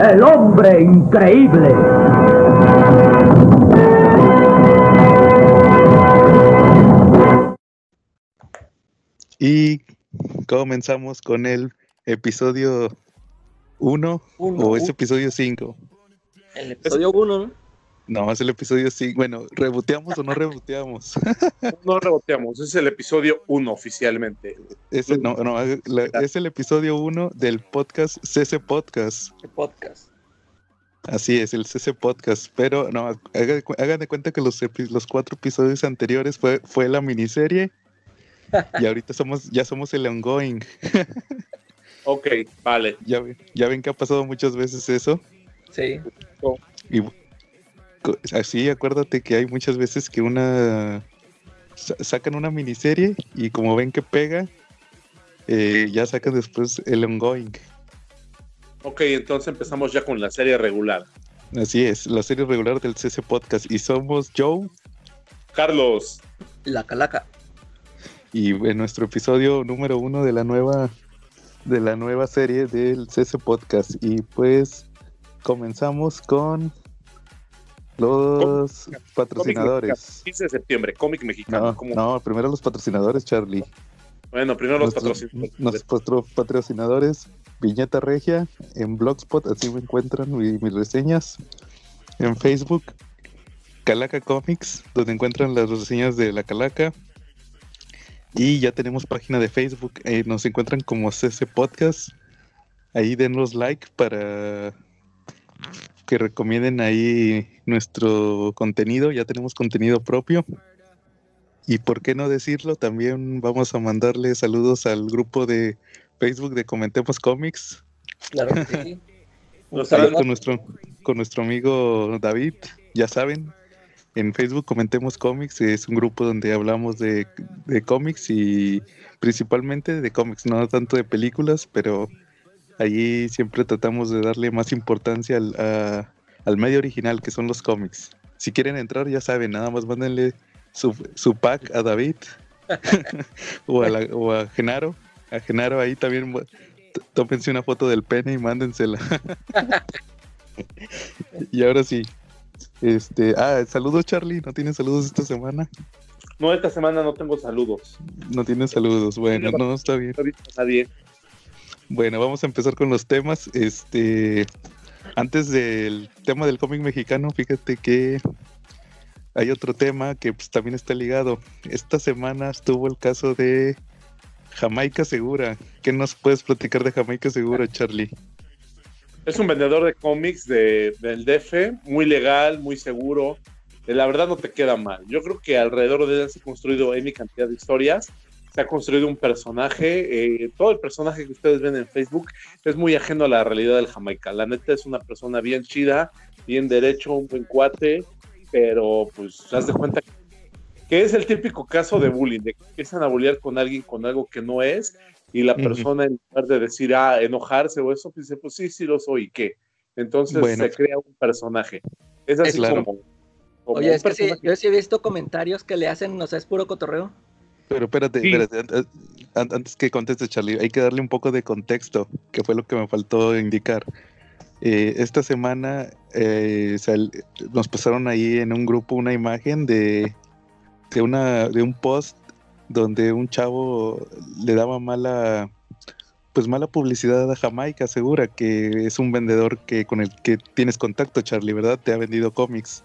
El hombre increíble. Y comenzamos con el episodio 1 Uno, o es episodio 5. El episodio 1, ¿no? No, es el episodio 5. Bueno, ¿reboteamos o no reboteamos? No reboteamos, es el episodio 1 oficialmente. Ese, no, no, es el episodio 1 del podcast CC Podcast. El podcast. Así es, el CC Podcast. Pero no, hagan, hagan de cuenta que los, los cuatro episodios anteriores fue, fue la miniserie. y ahorita somos, ya somos el ongoing. Ok, vale. Ya, ven- ya ven que ha pasado muchas veces eso. Sí. Y así, acuérdate que hay muchas veces que una sa- sacan una miniserie y como ven que pega, eh, ya sacan después el ongoing. Ok, entonces empezamos ya con la serie regular. Así es, la serie regular del CC Podcast. Y somos Joe Carlos, La calaca. y en nuestro episodio número uno de la nueva de la nueva serie del CC Podcast. Y pues comenzamos con los patrocinadores. 15 de septiembre, cómic mexicano. No, primero los patrocinadores, Charlie. Bueno, primero los Nuestros- patrocinadores. Nuestros patro- patrocinadores, Viñeta Regia, en Blogspot, así me encuentran mi- mis reseñas. En Facebook, Calaca Comics, donde encuentran las reseñas de la Calaca. Y ya tenemos página de Facebook, eh, nos encuentran como CC Podcast. Ahí denos like para que recomienden ahí nuestro contenido. Ya tenemos contenido propio. Y por qué no decirlo, también vamos a mandarle saludos al grupo de Facebook de Comentemos Comics, Claro que sí. Con nuestro, con nuestro amigo David, ya saben. En Facebook Comentemos Comics es un grupo donde hablamos de, de cómics y principalmente de cómics, no tanto de películas, pero allí siempre tratamos de darle más importancia al, a- al medio original que son los cómics. Si quieren entrar, ya saben, nada más mándenle su, su pack a David o, a la- o a Genaro. A Genaro ahí también t- tómense una foto del pene y mándensela. y ahora sí. Este, ah, saludos Charlie, ¿no tienes saludos esta semana? No, esta semana no tengo saludos. No tienes saludos. Bueno, no, está bien. No nadie. Bueno, vamos a empezar con los temas. Este, antes del tema del cómic mexicano, fíjate que hay otro tema que pues, también está ligado. Esta semana estuvo el caso de Jamaica Segura. ¿Qué nos puedes platicar de Jamaica Segura, Charlie? Es un vendedor de cómics de, del DF, muy legal, muy seguro. Eh, La verdad no te queda mal. Yo creo que alrededor de él se ha construido N cantidad de historias. Se ha construido un personaje. eh, todo el personaje que ustedes ven en Facebook es muy ajeno a la realidad del Jamaica. La neta es una persona bien chida, bien derecho, un buen cuate, pero pues haz de cuenta que, que es el típico caso de bullying, de que empiezan a bullear con alguien con algo que no es y la persona en lugar de decir, ah, enojarse o eso, pues dice, pues sí, sí lo soy, ¿y qué? Entonces Bueno. se crea un personaje. Es así Claro. como, como Oye, es que sí, personaje. yo sí he visto comentarios que le hacen, no sé, es puro cotorreo. Pero espérate, Sí. espérate, an- an- antes que conteste Charlie, hay que darle un poco de contexto, que fue lo que me faltó indicar. Eh, esta semana eh, sal- nos pasaron ahí en un grupo una imagen de, de, una, de un post donde un chavo le daba mala pues mala publicidad a Jamaica, segura que es un vendedor que con el que tienes contacto, Charlie, ¿verdad? Te ha vendido cómics.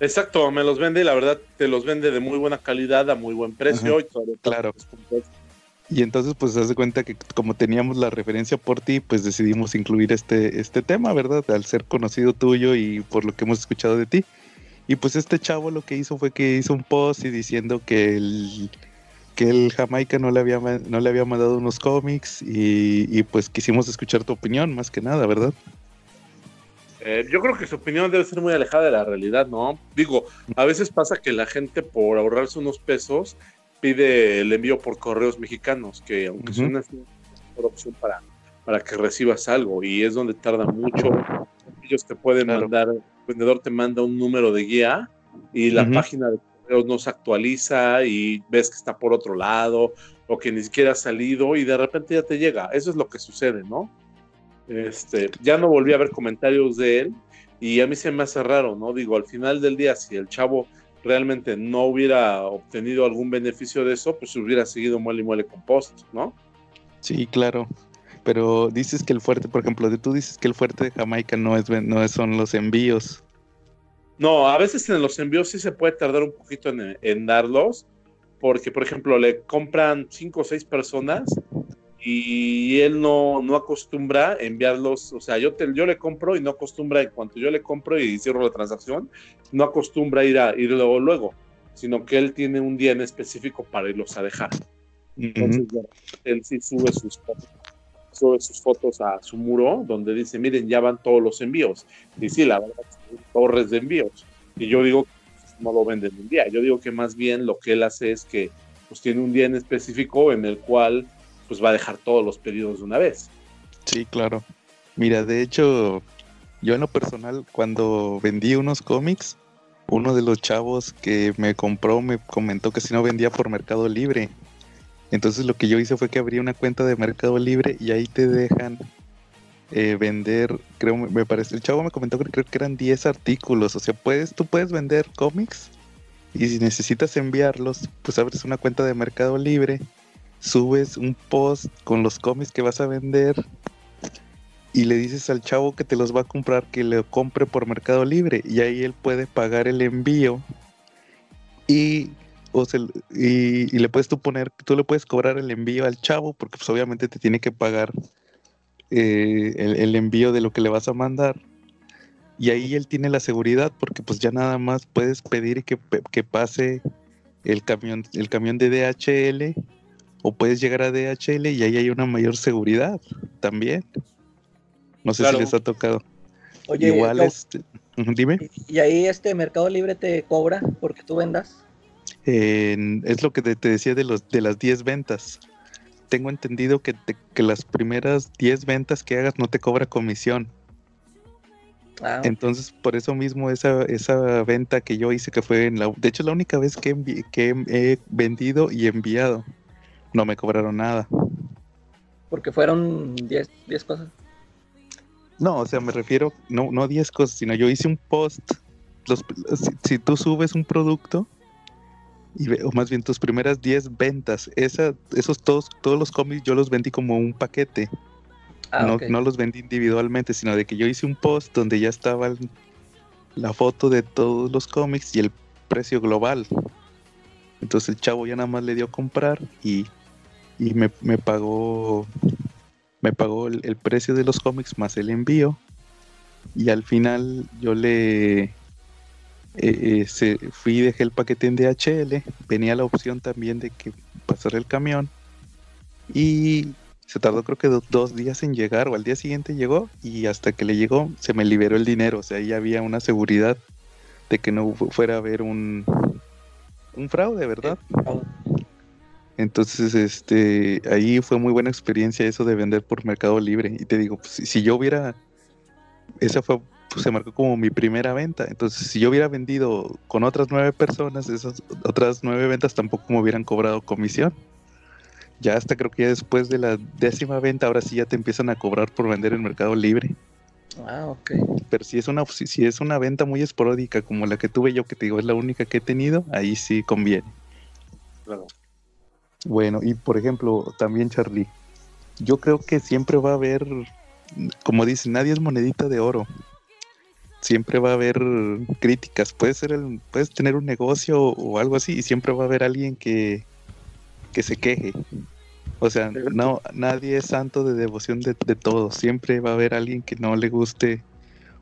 Exacto, me los vende y la verdad te los vende de muy buena calidad, a muy buen precio. Ajá, y todavía claro. descuentos. Y entonces, pues, haz de cuenta que como teníamos la referencia por ti, pues decidimos incluir este, este tema, ¿verdad? Al ser conocido tuyo y por lo que hemos escuchado de ti. Y pues este chavo lo que hizo fue que hizo un post y diciendo que el, que el Jamaica no le había, no le había mandado unos cómics y, y pues quisimos escuchar tu opinión más que nada, ¿verdad? Eh, yo creo que su opinión debe ser muy alejada de la realidad, ¿no? Digo, a veces pasa que la gente por ahorrarse unos pesos pide el envío por correos mexicanos, que aunque Ujú. es una mejor opción para, para que recibas algo y es donde tarda mucho. Ellos te pueden Claro. mandar, el vendedor te manda un número de guía y la página de correos no se actualiza y ves que está por otro lado o que ni siquiera ha salido y de repente ya te llega. Eso es lo que sucede, ¿no? Este, ya no volví a ver comentarios de él y a mí se me hace raro, ¿no? Digo, al final del día, si el chavo realmente no hubiera obtenido algún beneficio de eso, pues hubiera seguido muele y muele con post, ¿no? Sí, claro. Pero dices que el fuerte, por ejemplo, tú dices que el fuerte de Jamaica no es no son los envíos. No, a veces en los envíos sí se puede tardar un poquito en, en darlos, porque, por ejemplo, le compran cinco o seis personas y él no, no acostumbra enviarlos, o sea, yo, te, yo le compro y no acostumbra, en cuanto yo le compro y cierro la transacción, no acostumbra ir a ir luego, luego, sino que él tiene un día en específico para irlos a dejar. Entonces, él sí sube sus fotos, sube sus fotos a su muro, donde dice, miren, ya van todos los envíos. Y sí, la verdad, torres de envíos. Y yo digo que no lo venden un día. Yo digo que más bien lo que él hace es que pues tiene un día en específico en el cual pues va a dejar todos los pedidos de una vez. Sí, claro. Mira, de hecho, yo en lo personal, cuando vendí unos cómics, uno de los chavos que me compró me comentó que si no vendía por Mercado Libre. Entonces lo que yo hice fue que abrí una cuenta de Mercado Libre y ahí te dejan eh, vender, creo, me parece, el chavo me comentó que creo que eran 10 artículos, o sea, puedes, tú puedes vender cómics y si necesitas enviarlos, pues abres una cuenta de Mercado Libre, subes un post con los cómics que vas a vender y le dices al chavo que te los va a comprar que lo compre por Mercado Libre y ahí él puede pagar el envío y, o y, le puedes tú poner, tú le puedes cobrar el envío al chavo porque pues obviamente te tiene que pagar eh, el, el envío de lo que le vas a mandar y ahí él tiene la seguridad porque pues ya nada más puedes pedir que, que pase el camión, el camión de DHL o puedes llegar a DHL y ahí hay una mayor seguridad también. No sé Claro. si les ha tocado. Oye, Igual este, dime. ¿y ahí este Mercado Libre te cobra porque tú vendas? En- es lo que te, te decía de los de las 10 ventas. Tengo entendido que, te- que las primeras 10 ventas que hagas no te cobra comisión. Ah, Entonces, por eso mismo esa, esa venta que yo hice, que fue en la... De hecho, la única vez que, envi- que he vendido y enviado, no me cobraron nada. porque fueron 10 10 cosas. No, o sea, me refiero, no, no 10 cosas, sino yo hice un post. Los, si, si tú subes un producto, y, o más bien tus primeras 10 ventas, esa, esos todos, todos los cómics yo los vendí como un paquete. Ah, no, no los vendí individualmente, sino de que yo hice un post donde ya estaba el- la foto de todos los cómics y el precio global. Entonces el chavo ya nada más le dio a comprar y, y me, me pagó me pagó el, precio de los cómics más el envío. Y al final yo le eh, eh, se- fui y dejé el paquete en DHL. Venía la opción también de que pasara el camión. Y se tardó creo que do- dos días en llegar o al día siguiente llegó y hasta que le llegó se me liberó el dinero. O sea, ahí había una seguridad de que no fu- fuera a haber un, un fraude, ¿verdad? Entonces, este, ahí fue muy buena experiencia eso de vender por Mercado Libre. Y te digo, pues, si, si yo hubiera, esa fue, pues, se marcó como mi primera venta. Entonces, si yo hubiera vendido con otras nueve personas, esas otras nueve ventas tampoco me hubieran cobrado comisión. Ya hasta creo que ya después de la décima venta, ahora sí ya te empiezan a cobrar por vender en Mercado Libre. Ah, ok. Pero si es una, si, si es una venta muy esporádica como la que tuve yo, que te digo es la única que he tenido, ahí sí conviene. Claro. Bueno, y por ejemplo, también Charlie, yo creo que siempre va a haber, como dicen, nadie es monedita de oro. Siempre va a haber críticas. Puede ser el, puedes tener un negocio o algo así y siempre va a haber alguien que, que se queje. O sea, no, nadie es santo de devoción de, de todos. Siempre va a haber alguien que no le guste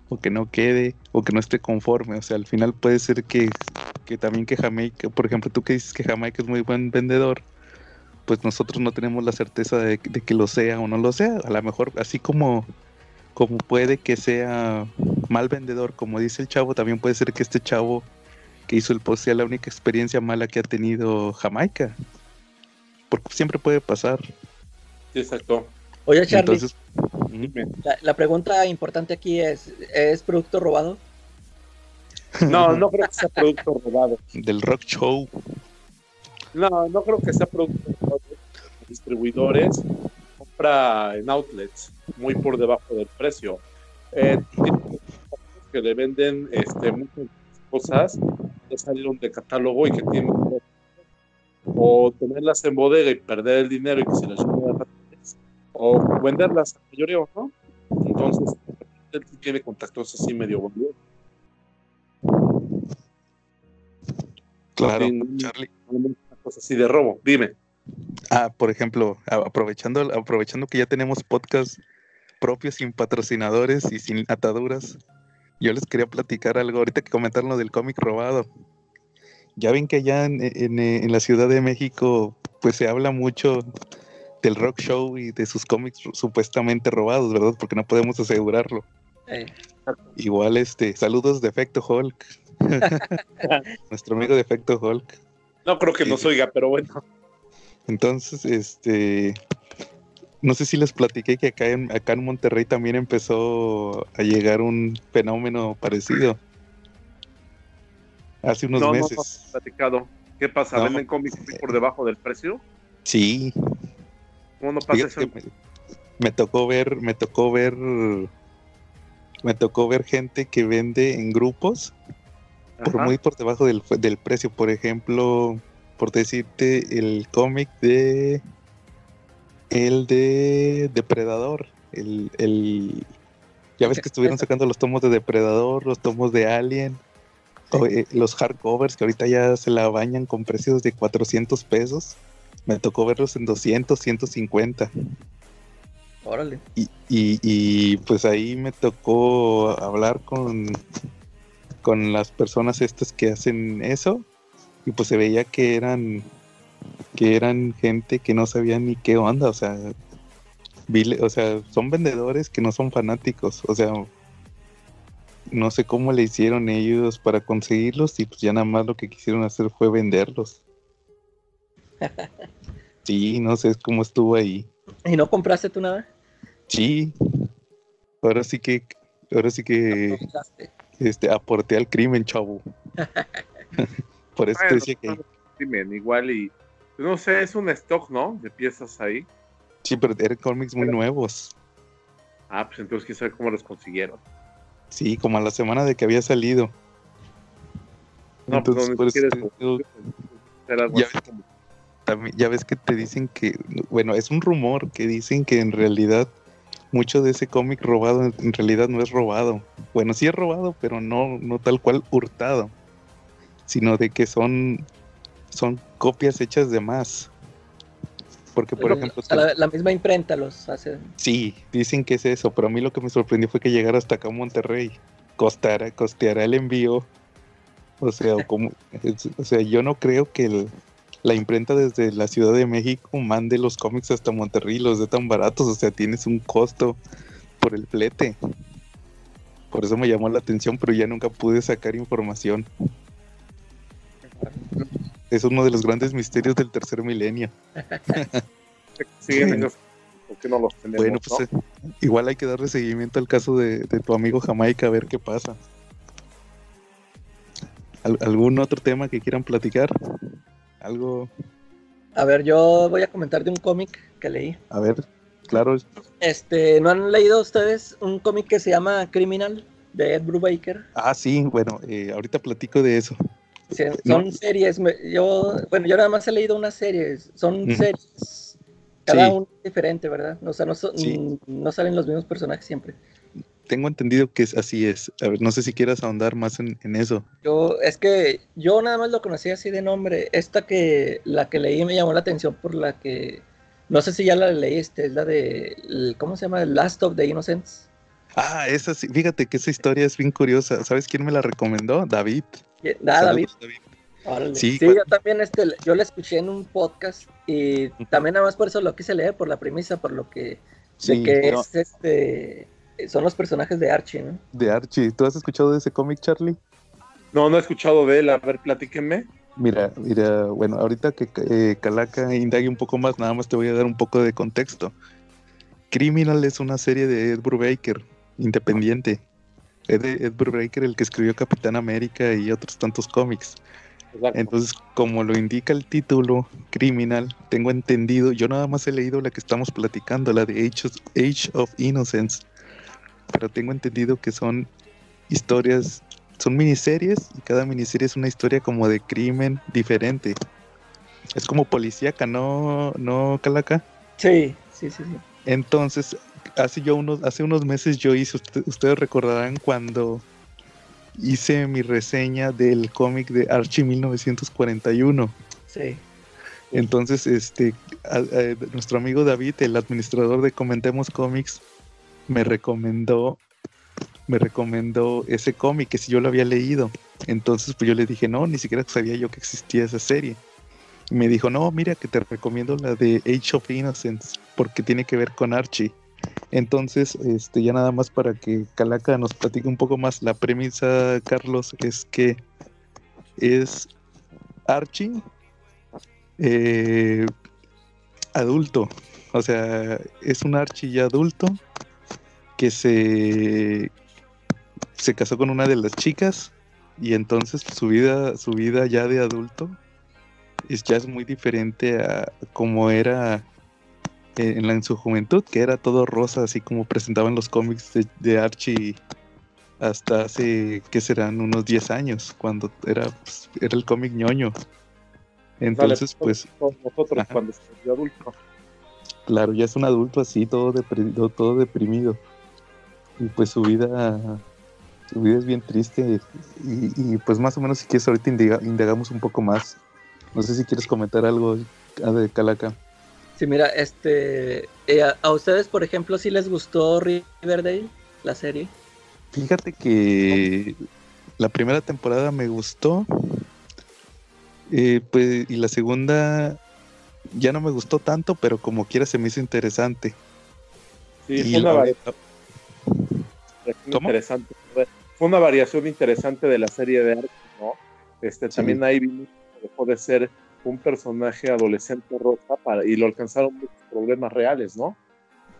o que no quede o que no esté conforme. O sea, al final puede ser que, que también que Jamaica, por ejemplo, tú que dices que Jamaica es muy buen vendedor, pues nosotros no tenemos la certeza de, de que lo sea o no lo sea. A lo mejor, así como como puede que sea mal vendedor, como dice el chavo, también puede ser que este chavo que hizo el post sea la única experiencia mala que ha tenido Jamaica. Porque siempre puede pasar. Sí, exacto. Oye, Charlie, Entonces, la, la pregunta importante aquí es, ¿es producto robado? No, no creo que sea producto robado. del rock show. No, no creo que sea producto robado. Distribuidores compra en outlets muy por debajo del precio. Eh, que le venden este, muchas cosas que salieron de catálogo y que tienen o tenerlas en bodega y perder el dinero y que se las lleven a ratones, o venderlas a mayoreo, ¿no? Entonces, él tiene contactos así medio boludo. Claro. Charlie. Así de robo. Dime. Ah, por ejemplo, aprovechando, aprovechando que ya tenemos podcast propios sin patrocinadores y sin ataduras, yo les quería platicar algo ahorita que comentaron lo del cómic robado. Ya ven que allá en, en- en la Ciudad de México, pues se habla mucho del rock show y de sus cómics supuestamente robados, ¿verdad? Porque no podemos asegurarlo. Eh, Igual, este, saludos de Efecto Hulk. Nuestro amigo de Efecto Hulk. No creo que nos oiga, pero bueno. Entonces, este, no sé si les platiqué que acá en, acá en Monterrey también empezó a llegar un fenómeno parecido. Hace unos no, no, no, meses. platicado. ¿Qué pasa? No. ¿Venden cómics por debajo del precio? Sí, ¿Cómo no pasa eso? me tocó ver, me tocó ver, me tocó ver gente que vende en grupos por muy por debajo del, del precio. Por ejemplo, por decirte, el cómic de. El de Depredador. El, el- ya ves que estuvieron sacando los tomos de Depredador, los tomos de Alien, o, eh, los hardcovers que ahorita ya se la bañan con precios de 400 pesos. Me tocó verlos en 200, 150. órale. Y, y, y, pues ahí me tocó hablar con, con las personas estas que hacen eso y pues se veía que eran que eran gente que no sabía ni qué onda, o sea, vile- o sea, son vendedores que no son fanáticos, o sea, no sé cómo le hicieron ellos para conseguirlos y pues ya nada más lo que quisieron hacer fue venderlos. Sí, no sé cómo estuvo ahí. ¿Y no compraste tú nada? Sí. Ahora sí que, ahora sí que. Este, aporté al crimen, chavo. Por eso te Bueno, decía que crimen, igual y. pues, No sé, es un stock, ¿no? De piezas ahí. sí, pero eran cómics muy nuevos. Ah, pues entonces quién sabe cómo los consiguieron. Sí, como a la semana de que había salido. No, pues Entonces, por eso te también- ya ves que te dicen que, bueno, es un rumor que dicen que en realidad mucho de ese cómic robado en, realidad no es robado. Bueno, sí es robado, pero no, no tal cual hurtado, sino de que son, son copias hechas de más. Porque, por Pero, ejemplo, la, la misma imprenta los hace. Sí, dicen que es eso, pero a mí lo que me sorprendió fue que llegara hasta acá a Monterrey. Costará, costeará el envío. O sea, como, o sea, yo no creo que el- la imprenta desde la Ciudad de México mande los cómics hasta Monterrey y los dé tan baratos. O sea, tienes un costo por el flete. Por eso me llamó la atención, pero ya nunca pude sacar información. Es uno de los grandes misterios del tercer milenio. siguen ellos, ¿por qué no los tenemos? Bueno, pues no? eh, igual hay que darle seguimiento al caso de, de tu amigo Jamaica a ver qué pasa. ¿Al- ¿Algún otro tema que quieran platicar? Algo, A ver, yo voy a comentar de un cómic que leí. a ver, claro, Este, ¿no han leído ustedes un cómic que se llama Criminal de Ed Brubaker? ah, sí, bueno, eh, ahorita platico de eso. Sí, No. son series. Yo, bueno, yo nada más he leído una serie. Son series. Cada Sí. uno es diferente, ¿verdad? O sea, no, son- Sí. no salen los mismos personajes siempre. Tengo entendido que es, así es. A ver, no sé si quieras ahondar más en, en eso. Yo, es que yo nada más lo conocí así de nombre. Esta que, la que leí me llamó la atención por la que, no sé si ya la leíste, es la de, el- ¿cómo se llama? The Last of the Innocents. Ah, esa sí, fíjate que esa historia es bien curiosa. ¿Sabes quién me la recomendó? David. Nada, David. Sí, yo también este, yo la escuché en un podcast y también nada más por eso lo quise leer, por la premisa, por lo que, de Sí, que es este, son los personajes de Archie, ¿no? De Archie. ¿Tú has escuchado de ese cómic, Charlie? No, no he escuchado de él. A ver, platíquenme. Mira, mira, bueno, ahorita que eh, Calaca indague un poco más, nada más te voy a dar un poco de contexto. Criminal es una serie de Ed Brubaker, independiente. Ed, Ed Brubaker, el que escribió Capitán América y otros tantos cómics. Exacto. Entonces, como lo indica el título, Criminal, tengo entendido, yo nada más he leído la que estamos platicando, la de Age of, Age of Innocence, pero tengo entendido que son historias, son miniseries y cada miniserie es una historia como de crimen diferente. Es como policíaca, ¿no, no Calaca? Sí, sí, sí, sí. Entonces, hace yo unos, hace unos meses yo hice, usted- ustedes recordarán cuando hice mi reseña del cómic de Archie 1941. Sí. Entonces, este, a- a- nuestro amigo David, el administrador de Comentemos Comics, me recomendó, me recomendó ese cómic que si yo lo había leído. Entonces, pues yo le dije, no, ni siquiera sabía yo que existía esa serie. Y me dijo, no, mira que te recomiendo la de Age of Innocence, porque tiene que ver con Archie. Entonces, este, ya nada más para que Calaca nos platique un poco más, la premisa, Carlos, es que es Archie eh, adulto. O sea, es un Archie ya adulto que se, se casó con una de las chicas y entonces su vida, su vida ya de adulto es ya es muy diferente a como era en, la, en su juventud, que era todo rosa, así como presentaban los cómics de, de Archie hasta hace, que serán unos 10 años, cuando era, pues, era el cómic ñoño. Entonces, pues, nosotros Ajá. cuando se volvió adulto. claro, ya es un adulto así, todo deprimido, todo deprimido. Y pues su vida, su vida es bien triste. Y, y, pues más o menos si quieres ahorita indiga- indagamos un poco más. No sé si quieres comentar algo ah, de Calaca. Sí, mira, este. eh, a, a ustedes, por ejemplo, si les gustó Riverdale, la serie? Fíjate que la primera temporada me gustó. eh, pues, y la segunda ya no me gustó tanto, pero como quiera se me hizo interesante. Sí, Y fue una la- variación ¿Cómo? interesante. Fue una variación interesante de la serie de Archie, ¿no? Este, Sí. También ahí vimos que dejó de ser un personaje adolescente rosa para, y lo alcanzaron muchos problemas reales, ¿no?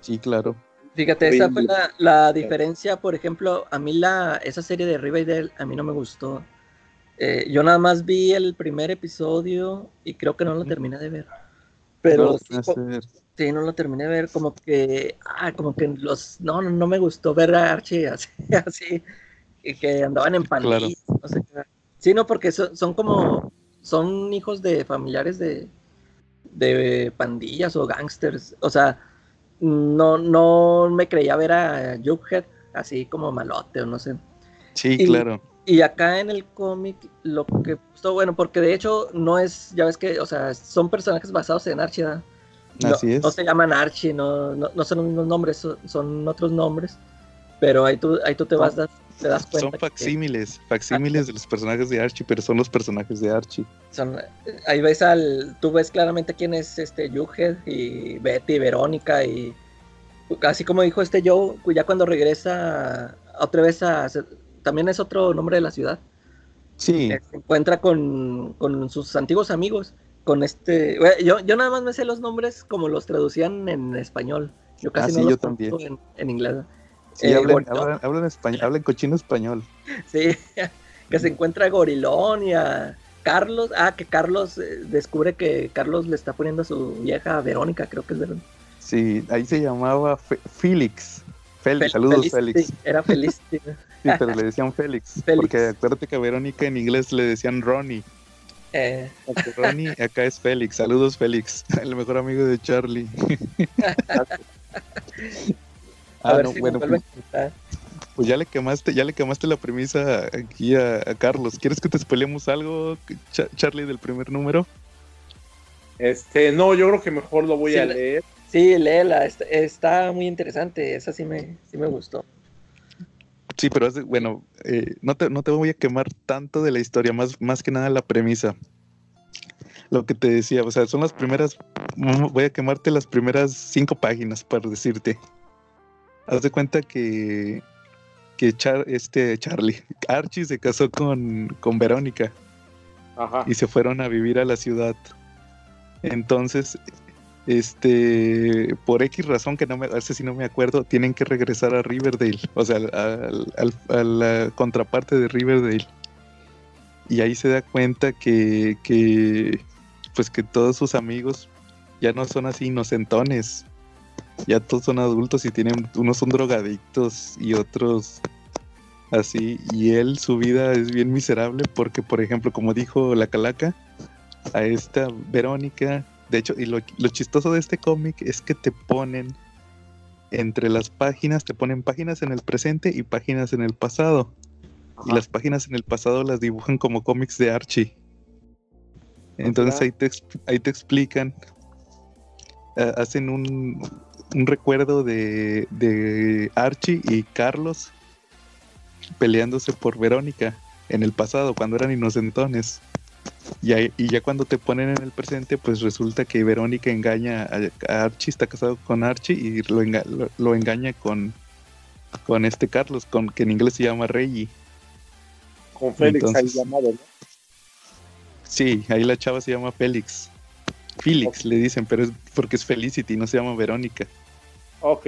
Sí, claro. Fíjate, esa fue la, la diferencia, por ejemplo, a mí la, esa serie de Riverdale a mí no me gustó. Eh, yo nada más vi el primer episodio y creo que no lo terminé de ver. Pero No, sí. Sí, no lo terminé de ver, como que, ah, como que los, no, no, no me gustó ver a Archie así, así, y que andaban en pandillas, no sé qué. Sí, no, porque son, son como, son hijos de familiares de, de pandillas o gangsters, o sea, no, no me creía ver a Jughead así como malote o no sé. Sí, Y- claro. Y acá en el cómic, lo que gustó, bueno, porque de hecho no es, ya ves que, o sea, son personajes basados en Archie. No, Así es. no se llaman Archie, no, no, no son los mismos nombres, son, son otros nombres, pero ahí tú, ahí tú te vas, das- te das cuenta. Son que facsímiles, facsímiles de los personajes de Archie, pero son los personajes de Archie. son- ahí ves al, tú ves claramente quién es este Jughead y Betty, Verónica y así como dijo este Joe, ya cuando regresa otra vez a, también es otro nombre de la ciudad. Sí, se encuentra con, con sus antiguos amigos, con este, bueno, yo, yo nada más me sé los nombres como los traducían en español, yo casi Ah, sí, no yo los también. traduzco en, en inglés. sí, eh, hablan, hablan, hablan español, hablan cochino español. Sí, que se encuentra a Gorilón y a Carlos, ah, que Carlos eh, descubre que Carlos le está poniendo a su vieja Verónica, creo que es Verónica. Sí, ahí se llamaba Fe- Félix. Félix, Fel- saludos Félix. Era sí. Sí, pero le decían Félix, Félix. Porque acuérdate que a Verónica en inglés le decían Ronnie. Eh, Ronnie, acá es Félix. Saludos Félix, el mejor amigo de Charlie. a ah, ver no, si bueno, pues, a pues ya le quemaste, ya le quemaste la premisa aquí a, a Carlos. ¿Quieres que te spoilemos algo, Cha- Charlie, del primer número? Este, no, yo creo que mejor lo voy Sí, a le- leer. Sí, léela, está, está muy interesante, esa sí me, sí me gustó. Sí, pero bueno, eh, no, te, no te voy a quemar tanto de la historia, más, más que nada la premisa. Lo que te decía, o sea, son las primeras, mm, voy a quemarte las primeras cinco páginas para decirte. haz de cuenta que, que este Charlie, Archie se casó con, con Verónica. Ajá. Y se fueron a vivir a la ciudad. Entonces, este, por X razón que no me, si no me acuerdo, tienen que regresar a Riverdale, o sea, a la contraparte de Riverdale. Y ahí se da cuenta que, que, pues que todos sus amigos ya no son así inocentones, ya todos son adultos y tienen, unos son drogadictos y otros así, y él su vida es bien miserable porque, por ejemplo, como dijo la calaca, a esta Verónica de hecho, y lo, chistoso de este cómic es que te ponen entre las páginas, te ponen páginas en el presente y páginas en el pasado. Y las páginas en el pasado las dibujan como cómics de Archie. Entonces ahí te, ahí te explican, hacen un, un recuerdo de, de Archie y Carlos peleándose por Verónica en el pasado, cuando eran inocentones. Y, ya cuando te ponen en el presente, pues resulta que Verónica engaña a, Archie, está casado con Archie y lo, lo, engaña con, con este Carlos, con que en inglés se llama Reggie. Con Félix ahí llamado, ¿no? Sí, ahí la chava se llama Félix. Félix le dicen, pero es porque es Felicity, no se llama Verónica. Ok.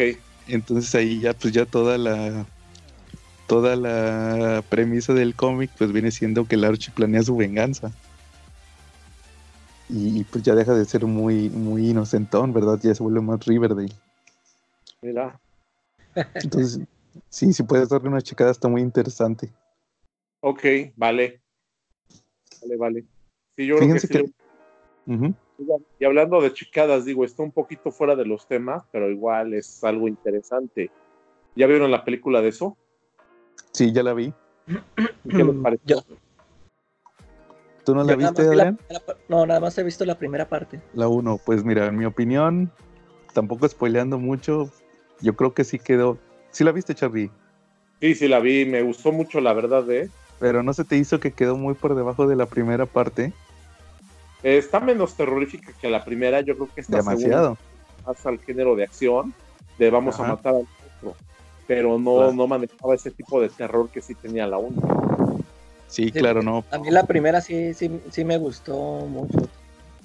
Entonces ahí ya, pues ya toda la toda la premisa del cómic, pues viene siendo que el Archie planea su venganza y pues ya deja de ser muy, muy inocentón, ¿verdad? Ya se vuelve más Riverdale. Mira. Entonces, sí, si puedes darle una checada, está muy interesante. Ok, vale. Vale, vale. Sí, yo creo que, sí. Y hablando de chicadas, digo, está un poquito fuera de los temas, pero igual es algo interesante. ¿Ya vieron la película de eso? Sí, ya la vi. ¿Qué les pareció? ¿Tú no la viste, Adrián? no, nada más he visto la primera parte. La uno, pues mira, en mi opinión, tampoco spoileando mucho, yo creo que sí quedó. ¿Sí la viste, Charlie? Sí, sí la vi, me gustó mucho, la verdad, ¿eh? Pero no se te hizo que quedó muy por debajo de la primera parte. está menos terrorífica que la primera, yo creo que está demasiado más al género de acción, de vamos a matar al otro, pero no, no manejaba ese tipo de terror que sí tenía la 1. Sí, claro, no. A mí la primera sí, sí, sí me gustó mucho.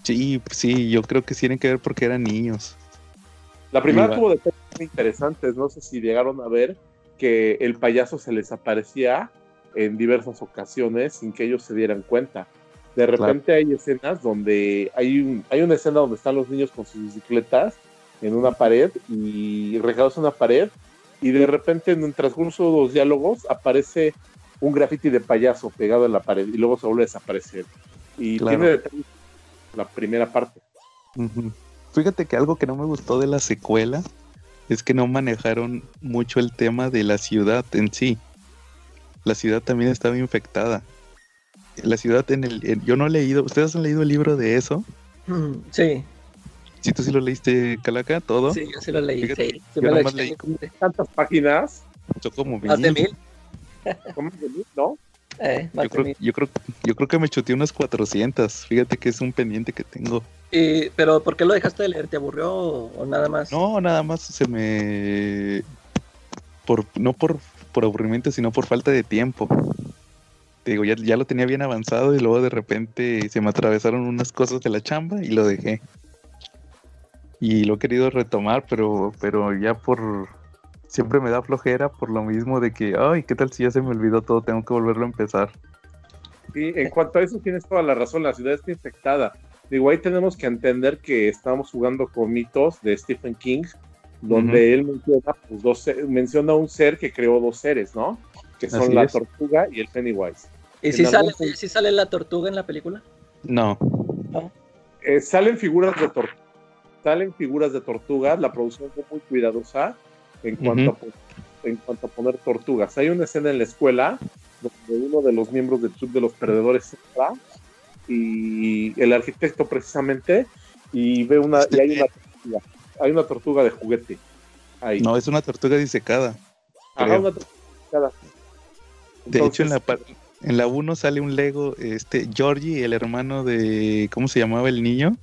Sí, sí, yo creo que tienen que ver porque eran niños. La primera tuvo detalles muy interesantes, no sé si llegaron a ver que el payaso se les aparecía en diversas ocasiones sin que ellos se dieran cuenta. De repente hay escenas donde hay, un, hay una escena donde están los niños con sus bicicletas en una pared y regados en una pared y de repente en el transcurso de los diálogos aparece un graffiti de payaso pegado en la pared y luego se vuelve a desaparecer. Y tiene la primera parte. Fíjate que algo que no me gustó de la secuela es que no manejaron mucho el tema de la ciudad en sí. La ciudad también estaba infectada. La ciudad en el... yo no he leído... ¿Ustedes han leído el libro de eso? Mm, sí. ¿Sí tú sí lo leíste, Calaca, todo? Sí, yo sí lo leí. sí. leí. ¿Tantas páginas? Son como Más de mil. ¿Cómo ¿No? Eh, yo, creo, yo, creo, yo creo que me chuté unas 400. Fíjate que es un pendiente que tengo. Y, pero ¿por qué lo dejaste de leer? ¿Te aburrió o, nada más? No, nada más se me... Por, no por, por aburrimiento, sino por falta de tiempo. Te digo, ya, ya lo tenía bien avanzado y luego de repente se me atravesaron unas cosas de la chamba y lo dejé. Y lo he querido retomar, pero, pero ya por, siempre me da flojera por lo mismo de que, ay, ¿qué tal si ya se me olvidó todo? Tengo que volverlo a empezar. Sí, en cuanto a eso tienes toda la razón, la ciudad está infectada. Digo, ahí tenemos que entender que estamos jugando con mitos de Stephen King, donde él menciona, pues, dos, menciona un ser que creó dos seres, ¿no? Que son la tortuga y el Pennywise. ¿Y si sale, sale la tortuga en la película? No. Eh, salen figuras de tortuga. Salen figuras de tortugas, la producción fue muy cuidadosa en cuanto, a, en cuanto a poner tortugas. Hay una escena en la escuela donde uno de los miembros del club de los perdedores entra y el arquitecto precisamente y ve una y hay una tortuga, hay una tortuga de juguete ahí. No, es una tortuga disecada. Ajá, una tortuga disecada. de hecho en la en la 1 sale un Lego, este Georgie, el hermano de ¿cómo se llamaba el niño?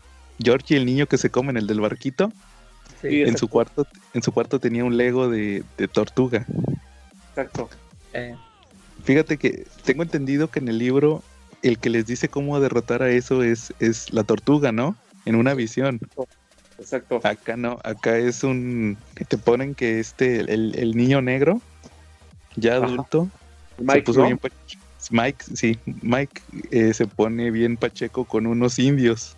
Georgie, el niño que se come en el del barquito. Sí, en su cuarto, en su cuarto tenía un Lego de, de tortuga. Exacto. eh, Fíjate que tengo entendido que en el libro el que les dice cómo derrotar a eso es, es la tortuga, ¿no? En una visión. Exacto. Acá no, acá es un. Te ponen que este, el, el niño negro, ya adulto, se Mike, puso ¿no? bien Mike, sí, Mike eh, se pone bien pacheco con unos indios.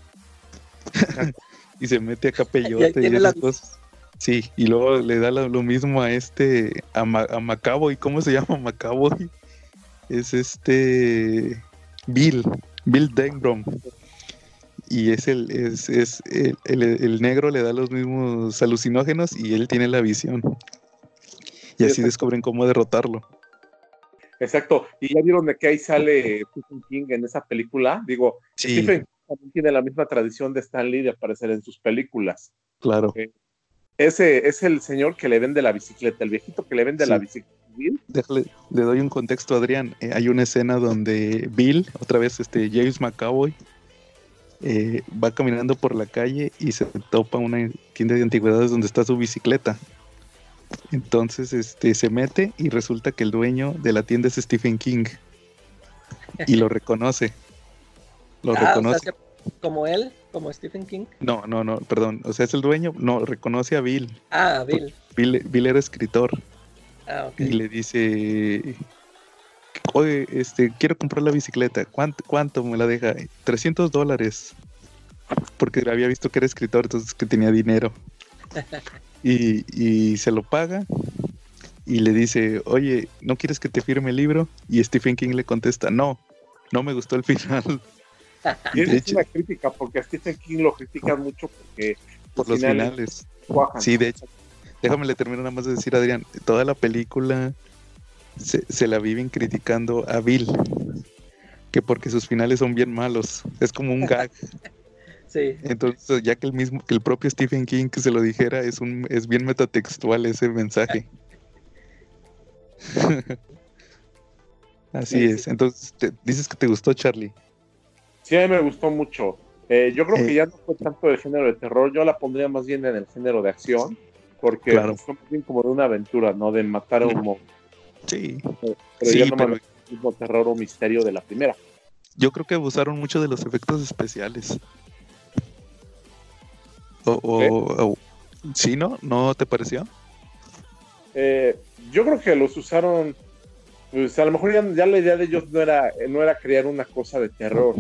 Y se mete acá peyote y tiene esas la- cosas. Sí, y luego le da lo, mismo a este, a, Ma- a Macaboy, ¿cómo se llama Macaboy? Es este Bill, Bill Denbrom. Y es el, es, es el, el- el negro le da los mismos alucinógenos y él tiene la visión. Y Sí, así exacto. descubren cómo derrotarlo. Exacto. Y ya vieron de que ahí sale Stephen King en esa película. Digo, Sí, Stephen también tiene la misma tradición de Stan Lee de aparecer en sus películas. claro. Ese es el señor que le vende la bicicleta, el viejito que le vende Sí. la bicicleta. Bill. Déjale- le doy un contexto a Adrián. Eh, hay una escena donde Bill, otra vez este James McAvoy, eh, va caminando por la calle y se topa una tienda de antigüedades donde está su bicicleta. Entonces este, se mete y resulta que el dueño de la tienda es Stephen King. Y lo reconoce. Lo ah, o sea, reconoce. Como él, como Stephen King. No, no, no, perdón. O sea, es el dueño. No, reconoce a Bill. Ah, Bill. Bill, Bill era escritor. Ah, ok. y le dice, oye, este, quiero comprar la bicicleta, ¿cuánto, cuánto me la deja? 300 dólares, porque había visto que era escritor, entonces que tenía dinero. Y, y se lo paga y le dice, oye, ¿no quieres que te firme el libro? Y Stephen King le contesta, no, no me gustó el final Y es hecho- una crítica, porque a Stephen King lo critican mucho porque por los finales. cuajan. Sí, de hecho, déjame le termino nada más de decir, Adrián, toda la película se, se la viven criticando a Bill, que porque sus finales son bien malos, es como un gag. Sí. Entonces, ya que el mismo, que el propio Stephen King que se lo dijera, es un, es bien metatextual ese mensaje. Así Sí, es. sí. Entonces, te- dices que te gustó, Charlie. Sí, a mí me gustó mucho. Eh, yo creo Eh. que ya no fue tanto del género de terror, yo la pondría más bien en el género de acción, porque Claro. fue más bien como de una aventura, ¿no? De matar a un monstruo. Sí. Pero Sí, ya no pero- el mismo terror o misterio de la primera. Yo creo que abusaron mucho de los efectos especiales. O, o- o- ¿Sí, no? ¿No te pareció? Eh, yo creo que los usaron, pues a lo mejor ya, ya la idea de ellos no era, no era crear una cosa de terror.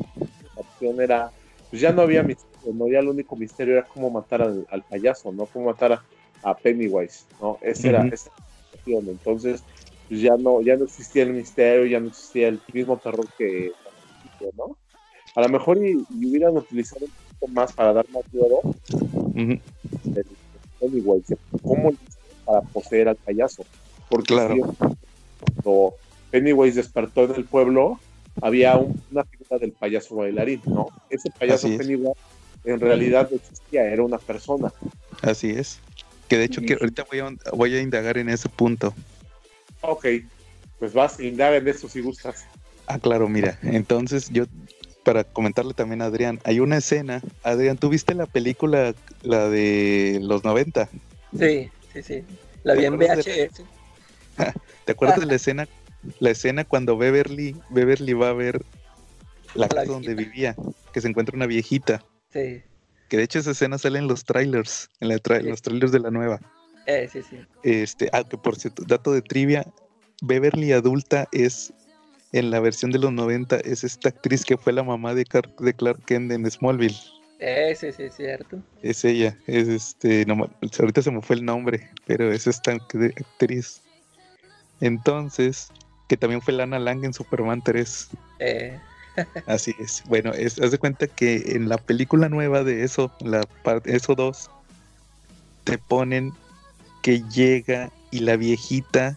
Era, pues ya no había misterio, ¿no? Ya el único misterio era cómo matar al, al payaso, ¿no? Cómo matar a, a Pennywise, ¿no? Esa era, Ujú. esa era la opción. Entonces, pues ya no, ya no existía el misterio, ya no existía el mismo terror que ¿no? A lo mejor y, y hubieran utilizado un poquito más para dar más miedo Ujú. del Pennywise, cómo para poseer al payaso. Porque Claro. cuando Pennywise despertó en el pueblo, había un- una figura del payaso bailarín, ¿no? Ese payaso es. Pennywise en realidad no existía, era una persona. Así es. Que de hecho, Y- que ahorita voy a, voy a indagar en ese punto. Ok, pues vas, indaga en eso si gustas. Ah, claro, mira. Entonces, yo, para comentarle también a Adrián, hay una escena. Adrián, ¿tú viste la película, la de los 90? Sí, sí, sí. La vi en ¿Te acuerdas de- VHS. ¿Te acuerdas de la escena? La escena cuando Beverly, Beverly va a ver la La casa donde vivía, que se encuentra una viejita. Sí. Que de hecho esa escena sale en los trailers, en la tra- Sí. los trailers de la nueva. Eh, sí, sí. Este, ah, que por cierto, dato de trivia, Beverly adulta es, en la versión de los 90, es esta actriz que fue la mamá de, Car- de Clark Kent en Smallville. Eh, sí, sí, cierto. Es ella, es este, no, ahorita se me fue el nombre, pero es esta act- actriz. Entonces, que también fue Lana Lang en Superman 3. Eh, Así es. Bueno, es, haz de cuenta que en la película nueva de eso, la parte, eso 2, te ponen que llega y la viejita,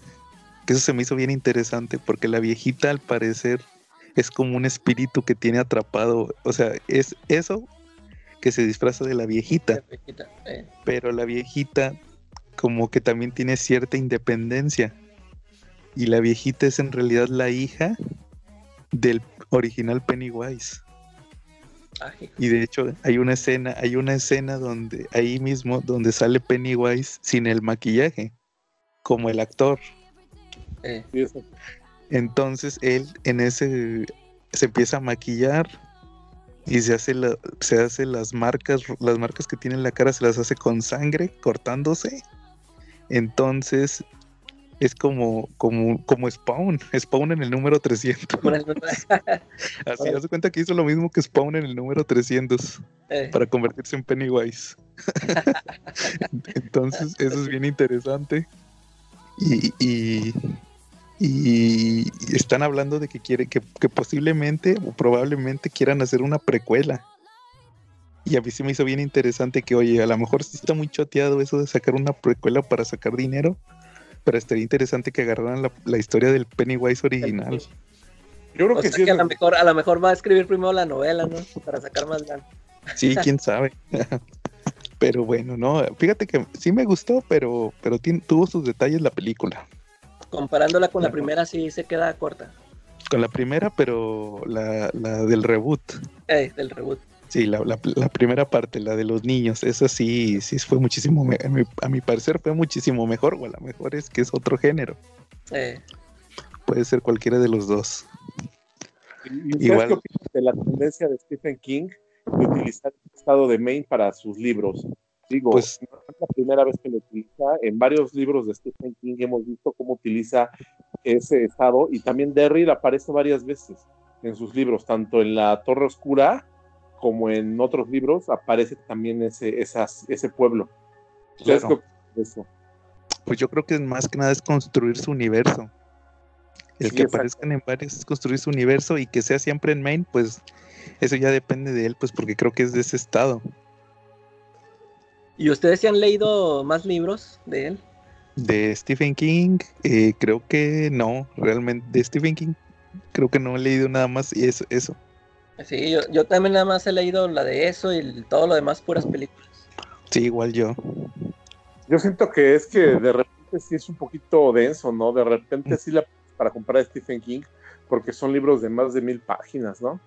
que eso se me hizo bien interesante, porque la viejita al parecer es como un espíritu que tiene atrapado, o sea, es eso que se disfraza de la viejita, viejita, eh. pero la viejita como que también tiene cierta independencia. Y la viejita es en realidad la hija del original Pennywise. Y de hecho hay una escena, hay una escena donde ahí mismo donde sale Pennywise sin el maquillaje, como el actor. Eh, Entonces él en ese se empieza a maquillar y se hace la- se hace las marcas, las marcas que tiene en la cara se las hace con sangre cortándose. Entonces es como como como Spawn, Spawn en el número 300. con el- Así, haz de cuenta que hizo lo mismo que Spawn en el número 300 eh, para convertirse en Pennywise. Entonces, eso es bien interesante. Y, y, y están hablando de que quiere que, que posiblemente o probablemente quieran hacer una precuela. Y a mí se me hizo bien interesante que, oye, a lo mejor sí está muy choteado eso de sacar una precuela para sacar dinero, pero estaría interesante que agarraran la, la historia del Pennywise original. Yo creo o que sea sí que es a lo mejor, a lo mejor va a escribir primero la novela, ¿no? Para sacar más lana. Sí, quién sabe. pero bueno, no, fíjate que sí me gustó, pero, pero tuvo sus detalles la película. Comparándola con la primera, sí se queda corta. Con la primera, pero la, la del reboot. Eh, del reboot. Sí, la, la- la primera parte, la de los niños, esa sí, sí fue muchísimo, a mi, a mi parecer fue muchísimo mejor, o a lo mejor es que es otro género, Eh, puede ser cualquiera de los dos. ¿Y ustedes Igual- qué de la tendencia de Stephen King de utilizar el estado de Maine para sus libros? Digo, Pues- no es la primera vez que lo utiliza. En varios libros de Stephen King hemos visto cómo utiliza ese estado y también Derry aparece varias veces en sus libros, tanto en La Torre Oscura como en otros libros aparece también ese, esas, ese pueblo. ¿Ustedes Claro. eso? Pues yo creo que más que nada es construir su universo. El Sí, que exacto. aparezcan en varios es construir su universo y que sea siempre en Maine, pues eso ya depende de él, pues porque creo que es de ese estado. ¿Y ustedes se han leído más libros de él? De Stephen King, eh, creo que no, realmente de Stephen King creo que no he leído nada más y eso, eso. Sí, yo, yo también nada más he leído la de eso y todo lo demás puras películas. Sí, igual yo. Yo siento que es que de repente sí es un poquito denso, ¿no? De repente sí la para comprar a Stephen King, porque son libros de más de mil páginas, ¿no?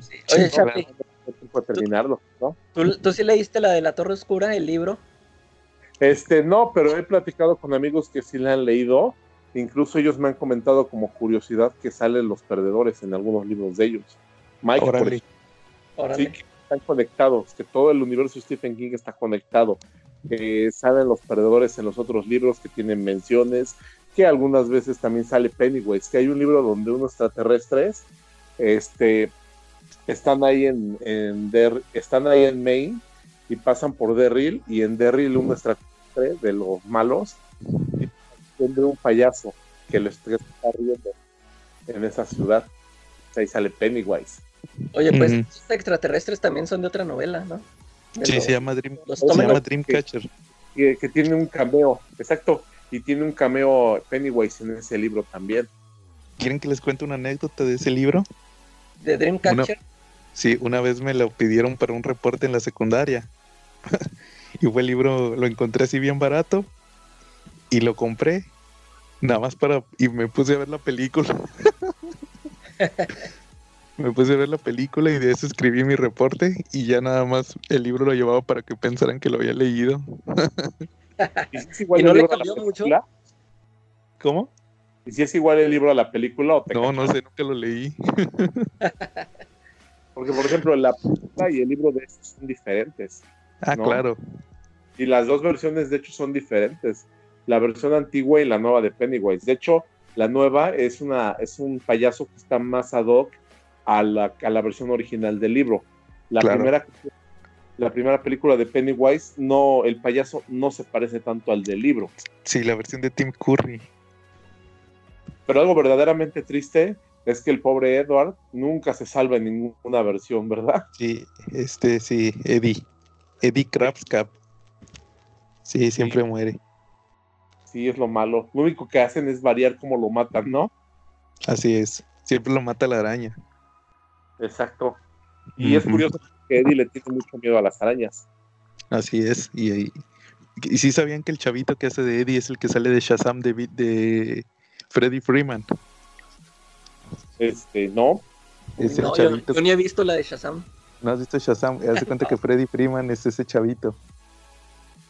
Sí. Oye, Charlie, No tiempo de terminarlo, ¿no? ¿tú, tú sí leíste la de la Torre Oscura, el libro? Este, no, pero he platicado con amigos que sí la han leído, incluso ellos me han comentado como curiosidad que salen los perdedores en algunos libros de ellos. Mike, por Órale. ejemplo, Órale. sí, que están conectados, que todo el universo de Stephen King está conectado, que salen los perdedores en los otros libros que tienen menciones, que algunas veces también sale Pennywise, que hay un libro donde unos extraterrestres este, están ahí en, en Der- están ahí en Maine y pasan por Derrill y en Derrill un extraterrestre de los malos tiene un payaso que lo está está riendo en esa ciudad. Ahí sale Pennywise. Oye, pues estos extraterrestres también son de otra novela, ¿no? De Sí, los- se llama Dream, los se llama Dreamcatcher. que, que tiene un cameo, exacto, y tiene un cameo Pennywise en ese libro también. ¿Quieren que les cuente una anécdota de ese libro? de Dreamcatcher. Sí, una vez me lo pidieron para un reporte en la secundaria. y fue el libro, lo encontré así bien barato y lo compré. Nada más para... Y me puse a ver la película. me puse a ver la película y de eso escribí mi reporte y ya nada más el libro lo llevaba para que pensaran que lo había leído. ¿Y si es igual ¿Y no el le libro a la cambió mucho? película? ¿Cómo? ¿Y si es igual el libro a la película o te No, no sé, nunca lo leí. Porque, por ejemplo, la película y el libro de estos son diferentes. Ah, No. claro. Y las dos versiones, de hecho, son diferentes. La versión antigua y la nueva de Pennywise. De hecho, la nueva es, una, es un payaso que está más ad hoc a la, a la versión original del libro. La, Claro. primera, la primera película de Pennywise, no, el payaso no se parece tanto al del libro. Sí, la versión de Tim Curry. Pero algo verdaderamente triste es que el pobre Edward nunca se salva en ninguna versión, ¿verdad? Sí, este, sí, Eddie. Eddie Krabscap. Sí, siempre muere. Sí, es lo malo. Lo único que hacen es variar cómo lo matan, ¿no? Así es. Siempre lo mata la araña. Exacto. Y es curioso que Eddie le tiene mucho miedo a las arañas. Así es. Y, y, y sí sabían que el chavito que hace de Eddie es el que sale de Shazam de, Freddy Freeman. Este, no. Es el No, yo, chavito. yo ni he visto la de Shazam. ¿No has visto Shazam? Haz de cuenta que Freddy Freeman es ese chavito.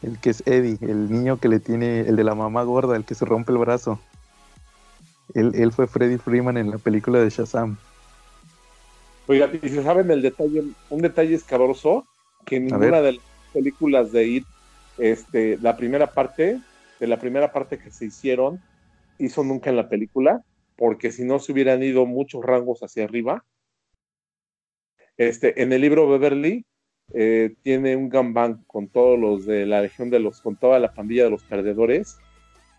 El que es Eddie, el niño que le tiene, el de la mamá gorda, el que se rompe el brazo. Él, él fue Freddy Freeman en la película de Shazam. Oiga, y si saben el detalle, un detalle escabroso, que en ninguna de las películas de It, este, la primera parte, de la primera parte que se hicieron, hizo nunca en la película, porque si no se hubieran ido muchos rangos hacia arriba. Este, en el libro Beverly eh, tiene un gambán con todos los de la legión de los, con toda la pandilla de los perdedores,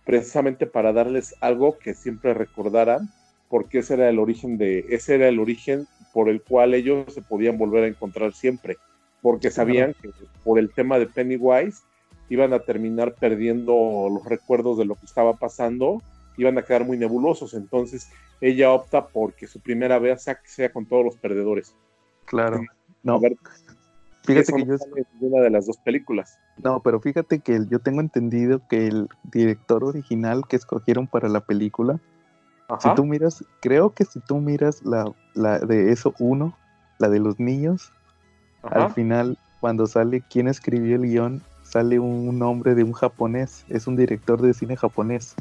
precisamente para darles algo que siempre recordaran, porque ese era el origen de, ese era el origen por el cual ellos se podían volver a encontrar siempre, porque sabían que por el tema de Pennywise iban a terminar perdiendo los recuerdos de lo que estaba pasando, iban a quedar muy nebulosos, entonces ella opta porque su primera vez sea, con todos los perdedores. Claro. No. fíjate que yo una de las dos películas. No, pero fíjate que yo tengo entendido que el director original que escogieron para la película si tú miras, creo que si tú miras la, la de eso uno, la de los niños, al final, cuando sale quién escribió el guion, sale un nombre de un japonés, es un director de cine japonés.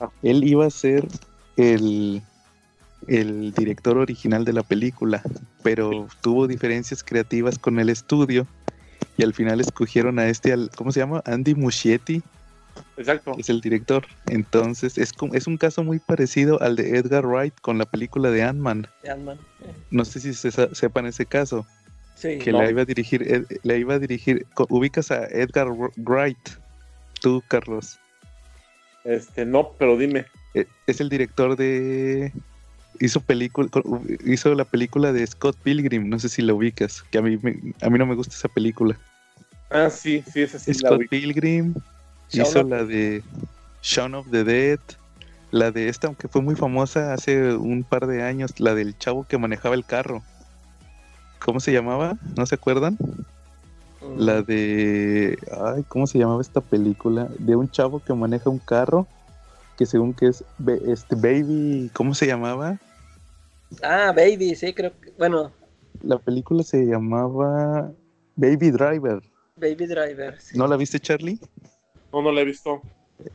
Ah. Él iba a ser el, el director original de la película, pero tuvo diferencias creativas con el estudio y al final escogieron a este, ¿cómo se llama? Andy Muschietti, Exacto. Es el director. Entonces, es, es un caso muy parecido al de Edgar Wright con la película de Ant-Man. No sé si se, sepan ese caso. Sí. Que la iba a dirigir, le iba a dirigir. Ubicas a Edgar Wright, tú, Carlos. Este, no, pero dime. E, es el director de. Hizo película, hizo la película de Scott Pilgrim, no sé si la ubicas, que a mí, a mí no me gusta esa película. Ah, sí, sí, esa sí. Scott Pilgrim, Hizo la de Shaun of the Dead, la de esta, aunque fue muy famosa hace un par de años, la del chavo que manejaba el carro. ¿Cómo se llamaba? ¿No se acuerdan? Mm. La de. Ay, ¿cómo se llamaba esta película? De un chavo que maneja un carro. Que según que es. Este Baby. ¿Cómo se llamaba? Ah, Baby, sí, creo que. Bueno. La película se llamaba. Baby Driver. Baby Driver. ¿No la viste, Charlie? No, no la he visto.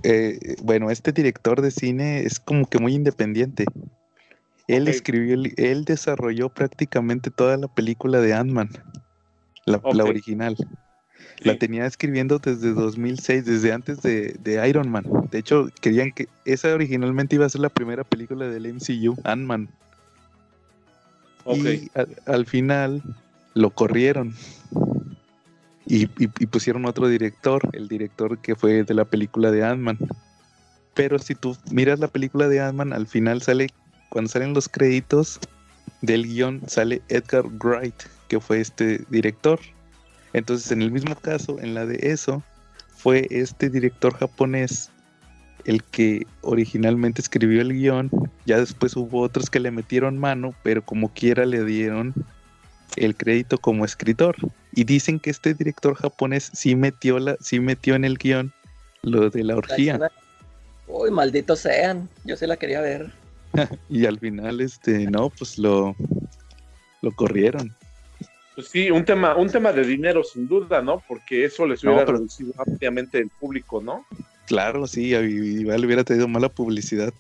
Eh, bueno, este director de cine es como que muy independiente. Él escribió, él desarrolló prácticamente toda la película de Ant-Man, la, original. La tenía escribiendo desde 2006, desde antes de, Iron Man. De hecho, querían que esa originalmente iba a ser la primera película del MCU, Ant-Man. Y al final lo corrieron y, pusieron otro director, el director que fue de la película de Ant-Man. Pero si tú miras la película de Ant-Man, al final sale, cuando salen los créditos del guion, sale Edgar Wright, que fue este director. Entonces, en el mismo caso, en la de eso, fue este director japonés el que originalmente escribió el guion. Ya después hubo otros que le metieron mano, pero como quiera le dieron el crédito como escritor. Y dicen que este director japonés sí metió, la, sí metió en el guion lo de la orgía. Uy, malditos sean, yo se la quería ver. y al final, este, no, pues lo, lo corrieron. Pues sí, un tema, un tema de dinero sin duda, ¿no? Porque eso les hubiera reducido ampliamente el público, ¿no? Claro, sí, igual hubiera tenido mala publicidad.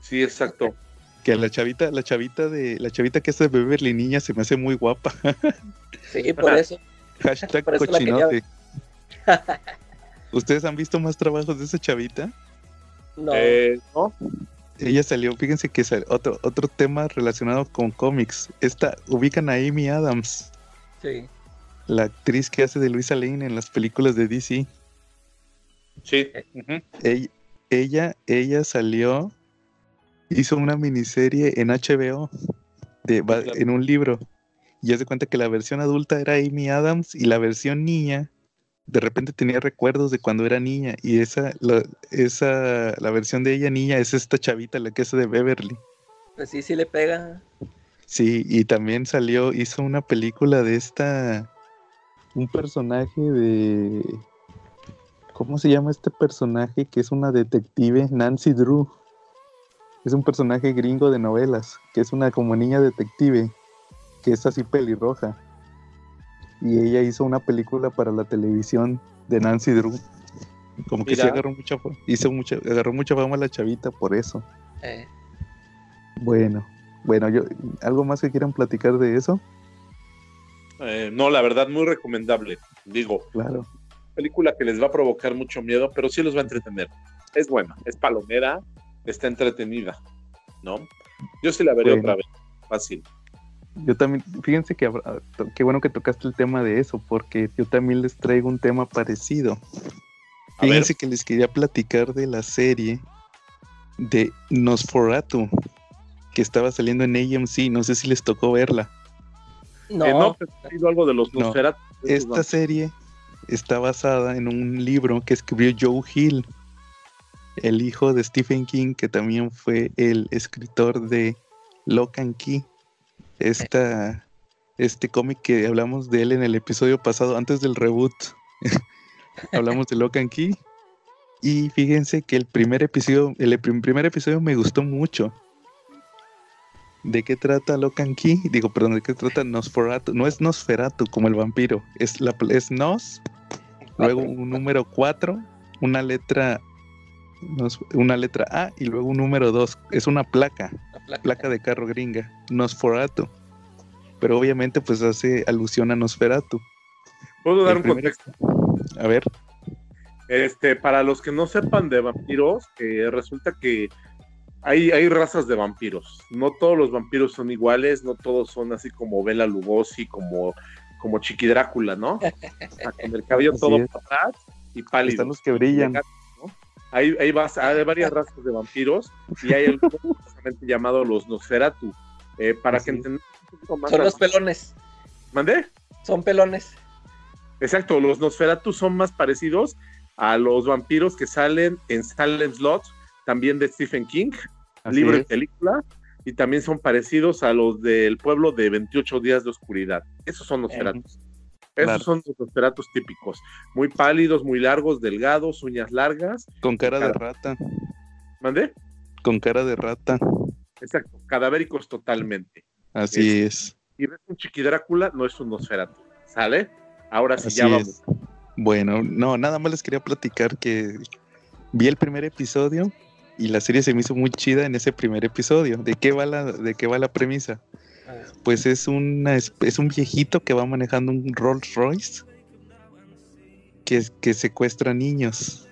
Sí, exacto. Que la chavita, la chavita de, la chavita que es de Beverly Niña se me hace muy guapa. Sí, por eso. Hashtag cochinote. ¿Ustedes han visto más trabajos de esa chavita? No. Eh, no. Ella salió, fíjense que salió otro, otro tema relacionado con cómics. Esta, ubican a Amy Adams. Sí. La actriz que hace de Luisa Lane en las películas de DC. Sí. ella, ella salió hizo una miniserie en HBO de, en un libro. Y hace cuenta que la versión adulta era Amy Adams y la versión niña de repente tenía recuerdos de cuando era niña. Y esa, la, esa, la versión de ella niña es esta chavita, la que es de Beverly. Pues sí, sí le pega. Sí, y también salió, hizo una película de esta, un personaje de, ¿cómo se llama este personaje? Que es una detective, Nancy Drew. Es un personaje gringo de novelas, que es una como niña detective. que es así pelirroja. Y ella hizo una película para la televisión de Nancy Drew. Como que sí agarró mucha, hizo mucha, agarró mucha fama la chavita por eso. Eh. Bueno, bueno, yo, ¿algo más que quieran platicar de eso? Eh, no, la verdad, muy recomendable. Digo, claro. Película que les va a provocar mucho miedo, pero sí los va a entretener. Es buena, es palomera, está entretenida, ¿no? Yo sí la veré otra vez, fácil. Yo también, fíjense que qué bueno que tocaste el tema de eso, porque yo también les traigo un tema parecido. Fíjense que les quería platicar de la serie de Nosferatu, que estaba saliendo en AMC, no sé si les tocó verla. No, no algo de los Nosferatu. Esta serie está basada en un libro que escribió Joe Hill, el hijo de Stephen King, que también fue el escritor de Lock and Key. Esta, este cómic que hablamos de él en el episodio pasado, antes del reboot. hablamos de Lock and Key. Y fíjense que el primer episodio, el primer episodio me gustó mucho. ¿De qué trata Lock and Key? Digo, perdón, ¿de qué trata Nosferatu? No es Nosferatu como el vampiro, es, la, es Nos, luego un número 4, una letra una letra A y luego un número 2. Es una placa, placa, de carro gringa, Nosferatu. Pero obviamente pues hace alusión a Nosferatu. ¿Puedo dar un contexto? A ver. Este, para los que no sepan de vampiros, eh, resulta que hay, hay razas de vampiros. No todos los vampiros son iguales, no todos son así como Bela Lugosi, como, como Chiqui Drácula, ¿no? Con el cabello todo para atrás y pálido. Están los que brillan. Hay, hay, hay, varias razas de vampiros y hay algo llamado los Nosferatu. Eh, para que entendamos Son los pelones. ¿Mandé? Son pelones. Exacto, los Nosferatu son más parecidos a los vampiros que salen en Silent Slot, también de Stephen King, libro y película, y también son parecidos a los del pueblo de 28 días de oscuridad. Esos son Nosferatu. Esos son los Nosferatus típicos. Muy pálidos, muy largos, delgados, uñas largas. Con cara, de rata. ¿Mandé? Con cara de rata. Exacto, cadavéricos totalmente. Así es. Y ves un chiquidrácula, no es un Nosferatu. ¿Sale? Ahora sí, ya vamos. Bueno, no, nada más les quería platicar que vi el primer episodio y la serie se me hizo muy chida en ese primer episodio. ¿De qué va la, de qué va la premisa? Pues es, una, es un viejito que va manejando un Rolls Royce que, que secuestra niños.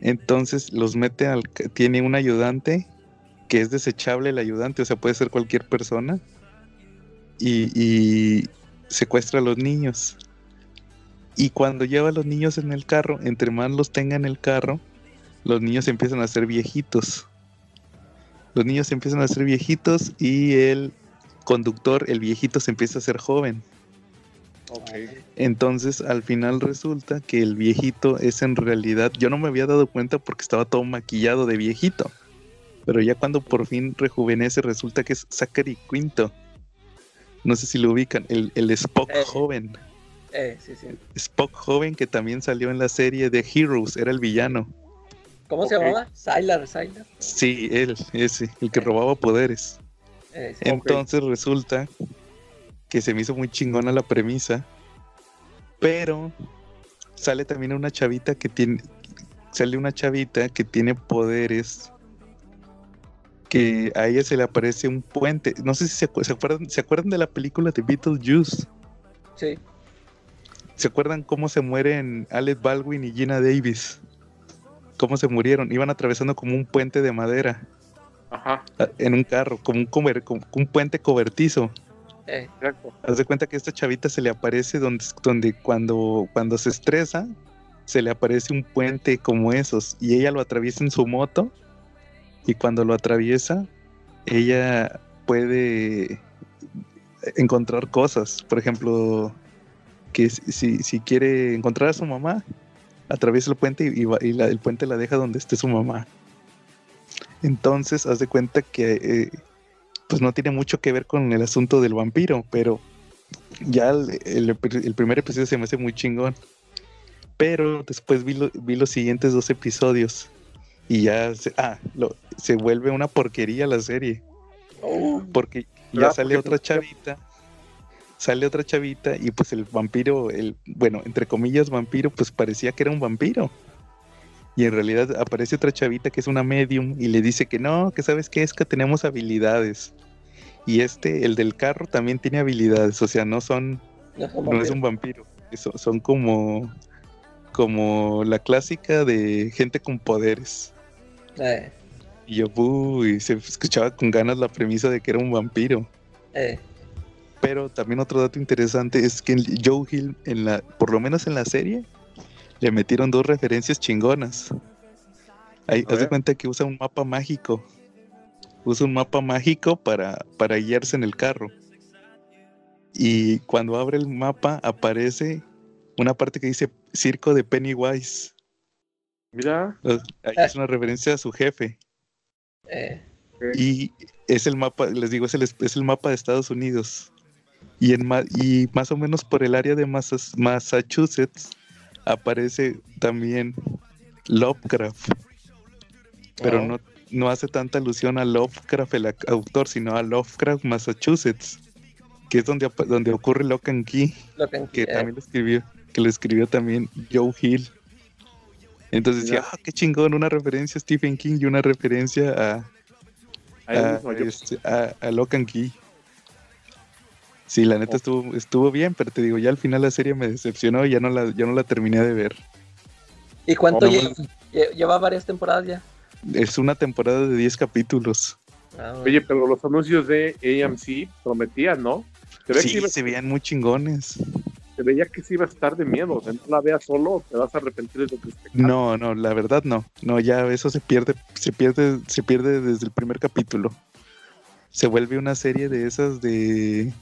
Entonces los mete al... Tiene un ayudante que es desechable el ayudante, o sea, puede ser cualquier persona. Y, y secuestra a los niños. Y cuando lleva a los niños en el carro, entre más los tenga en el carro, los niños empiezan a ser viejitos. Los niños empiezan a ser viejitos y él conductor, el viejito se empieza a ser joven. Entonces al final resulta que el viejito es en realidad, yo no me había dado cuenta porque estaba todo maquillado de viejito, pero ya cuando por fin rejuvenece resulta que es Zachary Quinto. No sé si lo ubican, el, Spock eh. joven. Eh, sí, sí. Spock joven que también salió en la serie de Heroes, era el villano. ¿Cómo se llamaba? Sylar, Sylar. Sí, él, ese, el que robaba poderes. Entonces resulta que se me hizo muy chingona la premisa, pero sale también una chavita que tiene, sale una chavita que tiene poderes que a ella se le aparece un puente. No sé si se, acuerdan, ¿se acuerdan de la película de Beetlejuice? Sí. ¿Se acuerdan cómo se mueren Alec Baldwin y Gina Davis? ¿Cómo se murieron? Iban atravesando como un puente de madera. Ajá. en un carro, como un, como un puente cobertizo. Eh. Haz de cuenta que esta chavita se le aparece donde, donde cuando, cuando se estresa, se le aparece un puente como esos y ella lo atraviesa en su moto y cuando lo atraviesa, ella puede encontrar cosas. Por ejemplo, que si, si quiere encontrar a su mamá, atraviesa el puente y, y el puente la deja donde esté su mamá. Entonces, haz de cuenta que eh, pues no tiene mucho que ver con el asunto del vampiro, pero ya el, primer episodio se me hace muy chingón. Pero después vi, vi los siguientes dos episodios y ya se, ah, se vuelve una porquería la serie. Oh. porque ya sale otra chavita sale otra chavita y pues el vampiro, el, bueno, entre comillas vampiro, pues parecía que era un vampiro. Y en realidad aparece otra chavita que es una medium y le dice que no, que sabes que es que tenemos habilidades. Y este, el del carro, también tiene habilidades, o sea, no son, no, es un vampiro, son, son como, como la clásica de gente con poderes. Eh, Y yo, uy, se escuchaba con ganas la premisa de que era un vampiro. eh, Pero también otro dato interesante es que Joe Hill, en la, por lo menos en la serie, le metieron dos referencias chingonas. Ahí, haz de cuenta que usa un mapa mágico. Usa un mapa mágico para, para guiarse en el carro. Y cuando abre el mapa aparece una parte que dice Circo de Pennywise. Mira, ahí es una referencia a su jefe. eh. Y es el mapa, les digo, es el, es el mapa de Estados Unidos. Y, en, y más o menos por el área de Massachusetts aparece también Lovecraft. Pero Ah. no, no hace tanta alusión a Lovecraft, el autor, sino a Lovecraft, Massachusetts, que es donde, donde ocurre Lock and Key, que, que eh, también lo escribió, que lo escribió también Joe Hill. Entonces decía, Mira. ah, qué chingón, una referencia a Stephen King y una referencia a, a, este, a, a Lock and Key. Sí, la neta estuvo, estuvo bien, pero te digo, ya al final la serie me decepcionó y ya no la, ya no la terminé de ver. ¿Y cuánto lleva? Lle- Lleva varias temporadas ya. Es una temporada de 10 capítulos. Ah, bueno. Oye, pero los anuncios de AMC prometían, ¿no? Se, ve que Sí, iba- se veían muy chingones. se veía que sí iba a estar de miedo. O sea, no la veas solo, te vas a arrepentir de lo que. No, no, la verdad no. No, ya eso se pierde, se pierde, se pierde desde el primer capítulo. Se vuelve una serie de esas de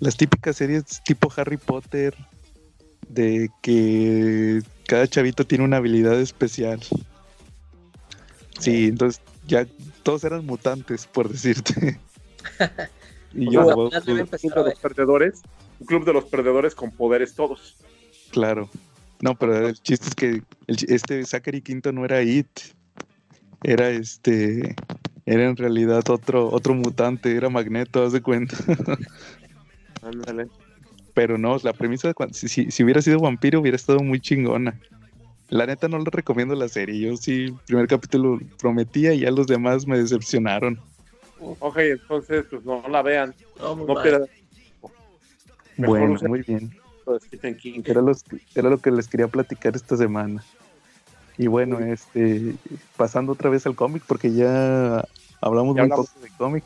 las típicas series tipo Harry Potter, de que cada chavito tiene una habilidad especial. Sí, entonces ya todos eran mutantes, por decirte. y O yo, club de los perdedores, un club de los perdedores con poderes todos. Claro. No, pero el chiste es que el este Zachary Quinto no era It. Era este. Era en realidad otro, otro mutante, era Magneto, haz de cuenta. Ándale. Pero no, la premisa de si, si, si hubiera sido vampiro hubiera estado muy chingona. La neta no le recomiendo la serie. Yo sí, el primer capítulo prometía y ya los demás me decepcionaron. Ok, entonces, pues no la vean. No, pierdan bueno, muy bien. Era, los, era lo que les quería platicar esta semana. Y bueno, este, pasando otra vez al cómic, porque ya hablamos Ya muy hablamos. poco de cómic.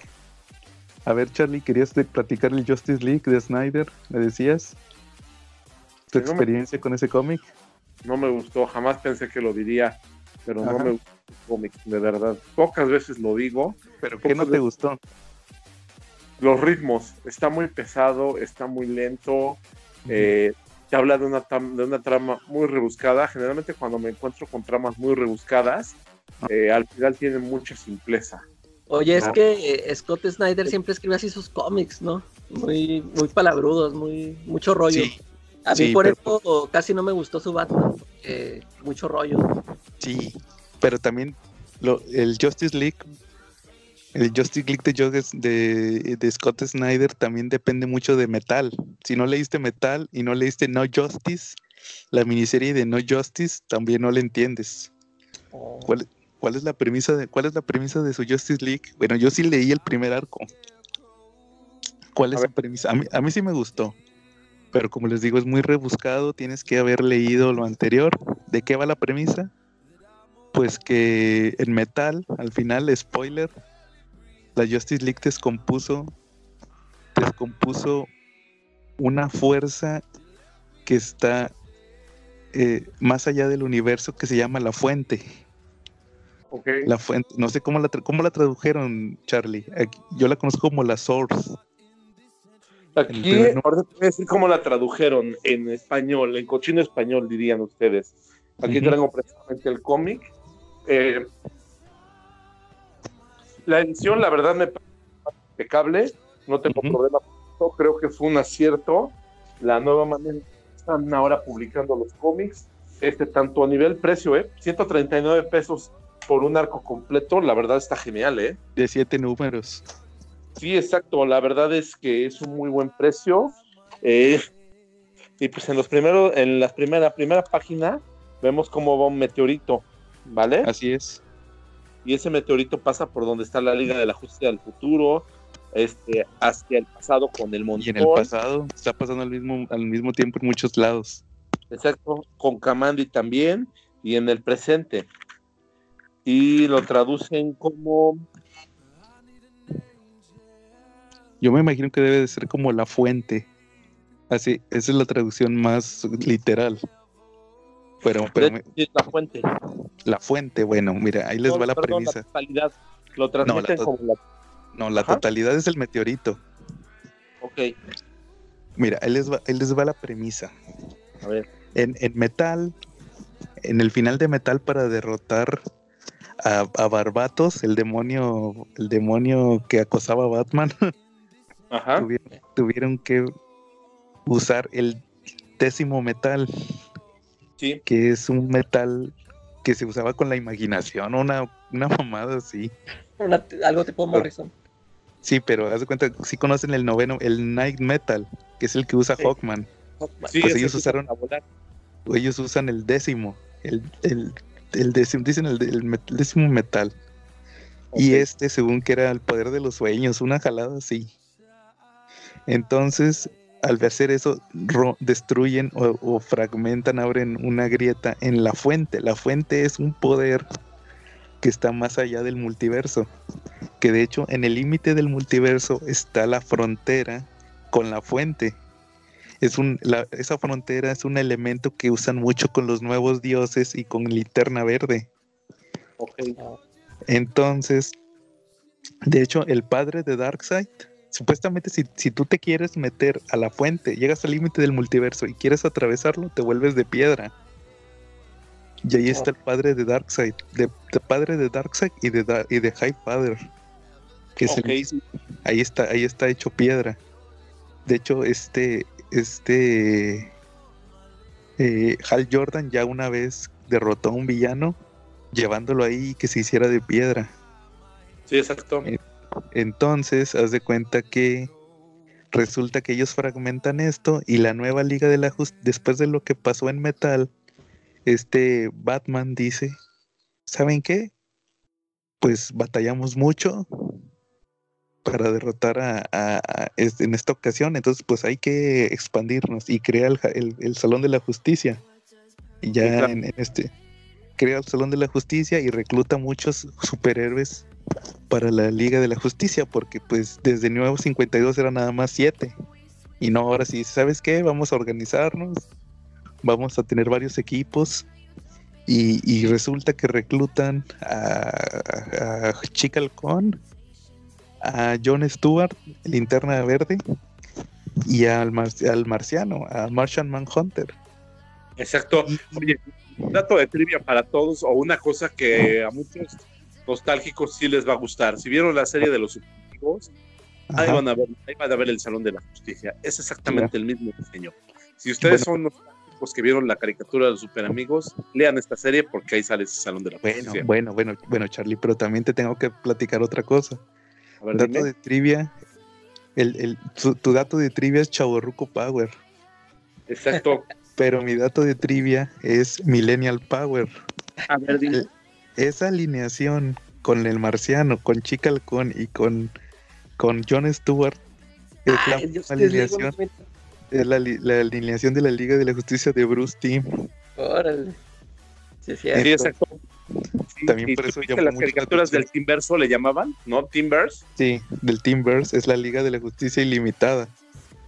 A ver, Charlie, ¿querías platicar el Justice League de Snyder? ¿Me decías? ¿Tu me- experiencia con ese cómic? No me gustó, jamás pensé que lo diría, pero no me gustó el cómic, de verdad. Pocas veces lo digo. ¿Pero qué no te gustó? Los ritmos, está muy pesado, está muy lento. eh, te habla de una, de una trama muy rebuscada. Generalmente cuando me encuentro con tramas muy rebuscadas, eh, al final tienen mucha simpleza. Oye, es Ah. que eh, Scott Snyder siempre escribe así sus cómics, ¿no? Muy, muy palabrudos, muy, mucho rollo. Sí, A mí sí, por pero- eso casi no me gustó su Batman, porque mucho rollo. sí. Pero también lo, el Justice League, el Justice League de, Justice- de, de Scott Snyder también depende mucho de Metal. Si no leíste Metal y no leíste No Justice, la miniserie de No Justice también no le entiendes. ¿Cuál, cuál es la premisa de cuál es la premisa de su Justice League? Bueno, yo sí leí el primer arco. ¿Cuál A es ver. su premisa? A mí, a mí sí me gustó. Pero como les digo, es muy rebuscado, tienes que haber leído lo anterior. ¿De qué va la premisa? Pues que en metal, al final, spoiler, la Justice League descompuso, descompuso una fuerza que está eh, más allá del universo que se llama la fuente. La fuente, no sé cómo la, cómo la tradujeron, Charlie. Aquí- yo la conozco como la source. Aquí, ahorita te voy a decir cómo la tradujeron en español, en cochino español dirían ustedes. Aquí Ujú. traigo precisamente el cómic. Eh, la edición, la verdad, me parece impecable. No tengo problema con esto. Creo que fue un acierto. La nueva manera están ahora publicando los cómics. Este, tanto a nivel precio, ¿eh? 139 pesos por un arco completo. La verdad está genial, ¿eh? De siete números. Sí, exacto. La verdad es que es un muy buen precio. Eh, y pues en los primeros, en la primera, primera página, vemos cómo va un meteorito, ¿vale? Así es. Y ese meteorito pasa por donde está la Liga de la Justicia del Futuro, este, hacia el pasado con el montón. Y en el pasado está pasando al mismo, al mismo tiempo en muchos lados. Exacto, con Kamandi también, y en el presente. Y lo traducen como Yo me imagino que debe de ser como la fuente. Así, esa es la traducción más literal. Pero, pero la fuente. La fuente, bueno, mira, ahí les va la premisa. La totalidad. Lo transmiten no, como la... No, la totalidad es el meteorito. Ok. Mira, ahí les va, ahí les va la premisa. A ver. En, en metal, en el final de metal para derrotar a, a Barbatos, el demonio, el demonio que acosaba a Batman. Tuvieron, que usar el décimo metal, que es un metal que se usaba con la imaginación, una, una mamada así. algo tipo Morrison. Sí, pero haz de cuenta, si conocen el noveno, el Night Metal, que es el que usa Hawkman. pues ellos usaron, ellos usan el décimo, el, el, décimo, dicen el, décimo metal. Y este, según que era el poder de los sueños, una jalada así. Entonces, al hacer eso, destruyen o, fragmentan, abren una grieta en la fuente. La fuente es un poder que está más allá del multiverso. Que de hecho, en el límite del multiverso está la frontera con la fuente. Es un, esa frontera es un elemento que usan mucho con los nuevos dioses y con linterna verde. Entonces, de hecho, el padre de Darkseid supuestamente si, si, tú te quieres meter a la fuente, llegas al límite del multiverso y quieres atravesarlo, te vuelves de piedra. Y ahí está el padre de Darkseid, de, padre de Darkseid y de, y de High Father. Que es ahí está, ahí está hecho piedra. De hecho, este, este eh, Hal Jordan ya una vez derrotó a un villano llevándolo ahí que se hiciera de piedra. Sí, exacto. Eh, entonces, haz de cuenta que resulta que ellos fragmentan esto y la nueva Liga de la Justicia, después de lo que pasó en Metal, este Batman dice, ¿saben qué? Pues batallamos mucho para derrotar a, en esta ocasión, entonces pues hay que expandirnos y crear el, Salón de la Justicia. Y ya en, este, crea el Salón de la Justicia y recluta muchos superhéroes para la Liga de la Justicia, porque pues desde Nuevo 52 era nada más 7. Y no, ahora sí, ¿sabes qué? Vamos a organizarnos, vamos a tener varios equipos. Y, resulta que reclutan a, a Chicalcón, a John Stewart, linterna verde, y al, al marciano, a Martian Manhunter. Exacto. Oye, un dato de trivia para todos, o una cosa que a muchos nostálgicos sí les va a gustar. Si vieron la serie de los superamigos, ahí van, a ver, ahí van a ver el Salón de la Justicia. Es exactamente el mismo diseño. Si ustedes son nostálgicos que vieron la caricatura de los superamigos, lean esta serie porque ahí sale ese Salón de la Justicia. Bueno, bueno, bueno, Charlie, pero también te tengo que platicar otra cosa. Dato de trivia. El, tu, dato de trivia es Chaborruco Power. Exacto. pero mi dato de trivia es Millennial Power. A ver, dime esa alineación con el marciano, con Chica y con, con John Stewart es la alineación. Es la, alineación de la Liga de la Justicia de Bruce Team. Órale. Sí, sí, exacto. También por eso las caricaturas del Teamverso le llamaban, ¿no? Teamverse. Sí, del Teamverse es la Liga de la Justicia Ilimitada.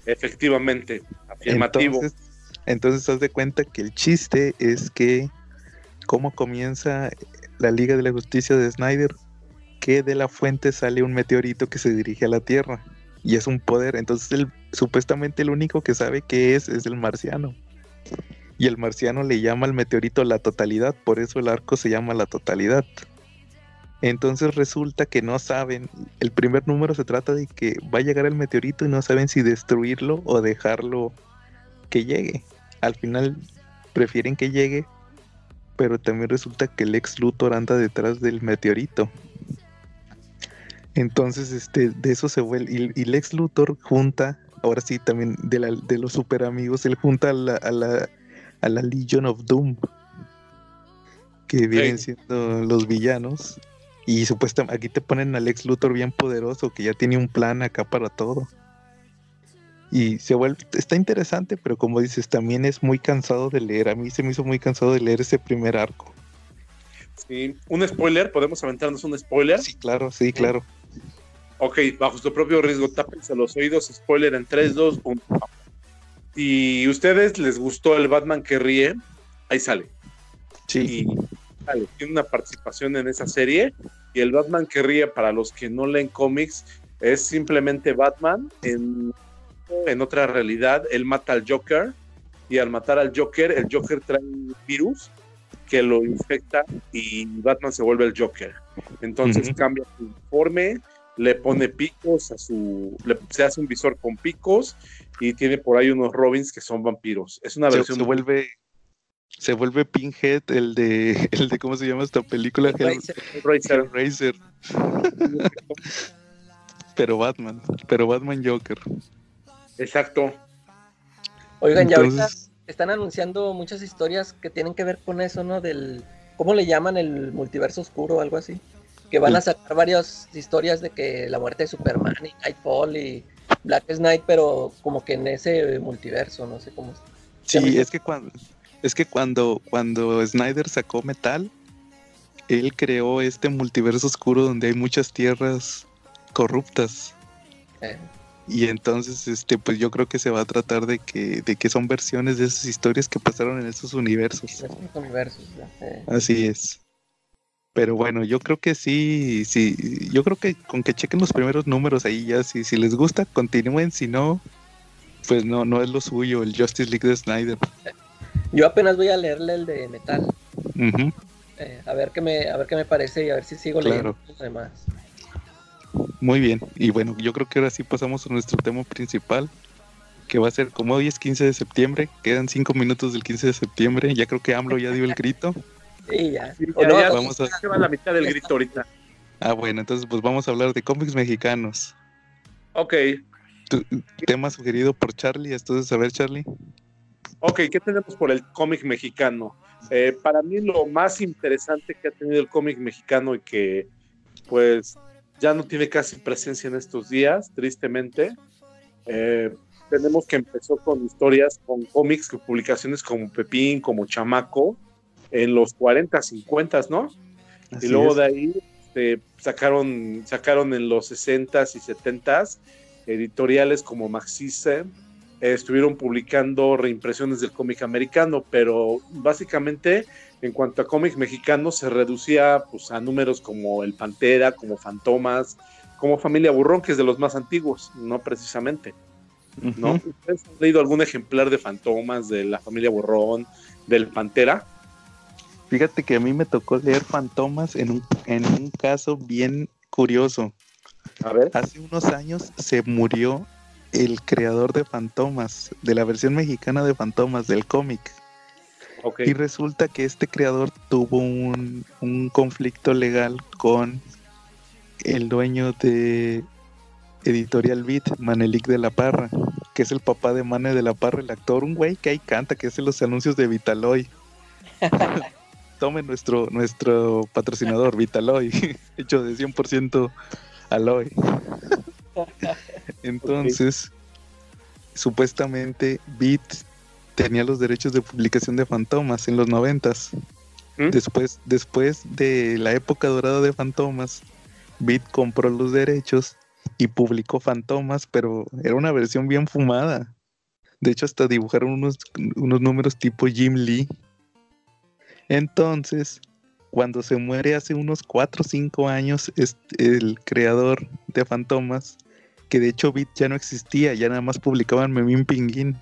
Efectivamente, afirmativo. Entonces, entonces haz de cuenta que el chiste es que cómo comienza la Liga de la Justicia de Snyder, que de la fuente sale un meteorito que se dirige a la Tierra y es un poder. Entonces, el, supuestamente el único que sabe qué es es el marciano. Y el marciano le llama al meteorito la totalidad, por eso el arco se llama la totalidad. Entonces resulta que no saben, el primer número se trata de que va a llegar el meteorito y no saben si destruirlo o dejarlo que llegue. Al final prefieren que llegue pero también resulta que el ex Luthor anda detrás del meteorito. Entonces, este, de eso se vuelve. Y, el ex Luthor junta ahora sí también de, la, de los super amigos, él junta a la, a la Legion of Doom, que vienen siendo los villanos. Y supuestamente aquí te ponen a Lex Luthor bien poderoso, que ya tiene un plan acá para todo. Y se vuelve, está interesante, pero como dices, también es muy cansado de leer. A mí se me hizo muy cansado de leer ese primer arco. Sí, un spoiler, ¿podemos aventarnos un spoiler? Sí, claro, sí, claro. Ok, bajo su propio riesgo, tápense los oídos, spoiler en 3, 2, 1. Y ustedes les gustó el Batman que ríe, ahí sale. Sí. Y sale, tiene una participación en esa serie. Y el Batman que ríe, para los que no leen cómics, es simplemente Batman en, en otra realidad. Él mata al Joker. Y al matar al Joker, el Joker trae un virus que lo infecta y Batman se vuelve el Joker. Entonces cambia su informe, le pone picos a su. se hace un visor con picos y tiene por ahí unos Robins que son vampiros. Es una versión. Se vuelve. Se vuelve Pinhead, el de. El de ¿Cómo se llama esta película? Racer. Racer. pero Batman. Pero Batman Joker. Exacto. Oigan, ya ahorita están anunciando muchas historias que tienen que ver con eso, ¿no? Del, ¿cómo le llaman el multiverso oscuro o algo así? Que van a sacar varias historias de que la muerte de Superman y Nightfall y Black Knight, pero como que en ese multiverso, no sé cómo. Sí, es que cuando es que cuando cuando Snyder sacó Metal, él creó este multiverso oscuro donde hay muchas tierras corruptas. Eh. Y entonces, este, pues yo creo que se va a tratar de que, de que son versiones de esas historias que pasaron en esos universos. universos Así es. Pero bueno, yo creo que sí, sí, yo creo que con que chequen los primeros números ahí ya, si, si les gusta, continúen, si no, pues no, no es lo suyo, el Justice League de Snyder. Yo apenas voy a leerle el de Metal. Eh, a ver qué me, a ver qué me parece y a ver si sigo leyendo los demás. Muy bien, y bueno, yo creo que ahora sí pasamos a nuestro tema principal, que va a ser como hoy es 15 de septiembre, quedan 5 minutos del 15 de septiembre, ya creo que AMLO ya dio el grito. Sí, ya. vamos a... la mitad del grito ahorita. Ah, bueno, entonces pues vamos a hablar de cómics mexicanos. Ok. tema sugerido por Charlie, entonces a ver Charlie. Ok, ¿qué tenemos por el cómic mexicano? Eh, para mí lo más interesante que ha tenido el cómic mexicano y que pues ya no tiene casi presencia en estos días, tristemente. Eh, tenemos que empezó con historias, con cómics, con publicaciones como Pepín, como Chamaco, en los 40, 50, ¿no? y luego de ahí este, sacaron, sacaron en los 60s y 70s editoriales como Maxise, estuvieron publicando reimpresiones del cómic americano, pero básicamente en cuanto a cómic mexicano se reducía pues, a números como El Pantera, como Fantomas, como Familia Burrón, que es de los más antiguos, no precisamente. ¿no? ¿Ustedes han leído algún ejemplar de Fantomas, de la Familia Burrón, del Pantera? Fíjate que a mí me tocó leer Fantomas en un, en un caso bien curioso. A ver. Hace unos años se murió el creador de Fantomas, de la versión mexicana de Fantomas, del cómic. Y resulta que este creador tuvo un, conflicto legal con el dueño de Editorial Beat, Manelik de la Parra, que es el papá de Mane de la Parra, el actor, un güey que ahí canta, que hace los anuncios de Vitaloy. Tome nuestro, nuestro patrocinador, Vitaloy, hecho de 100% aloy. Entonces, supuestamente Beat tenía los derechos de publicación de Fantomas en los noventas. ¿Mm? Después, después de la época dorada de Fantomas, Beat compró los derechos y publicó Fantomas, pero era una versión bien fumada. De hecho, hasta dibujaron unos, unos números tipo Jim Lee. Entonces, cuando se muere hace unos 4 o 5 años, el creador de Fantomas, que de hecho Beat ya no existía, ya nada más publicaban Memín Pinguín.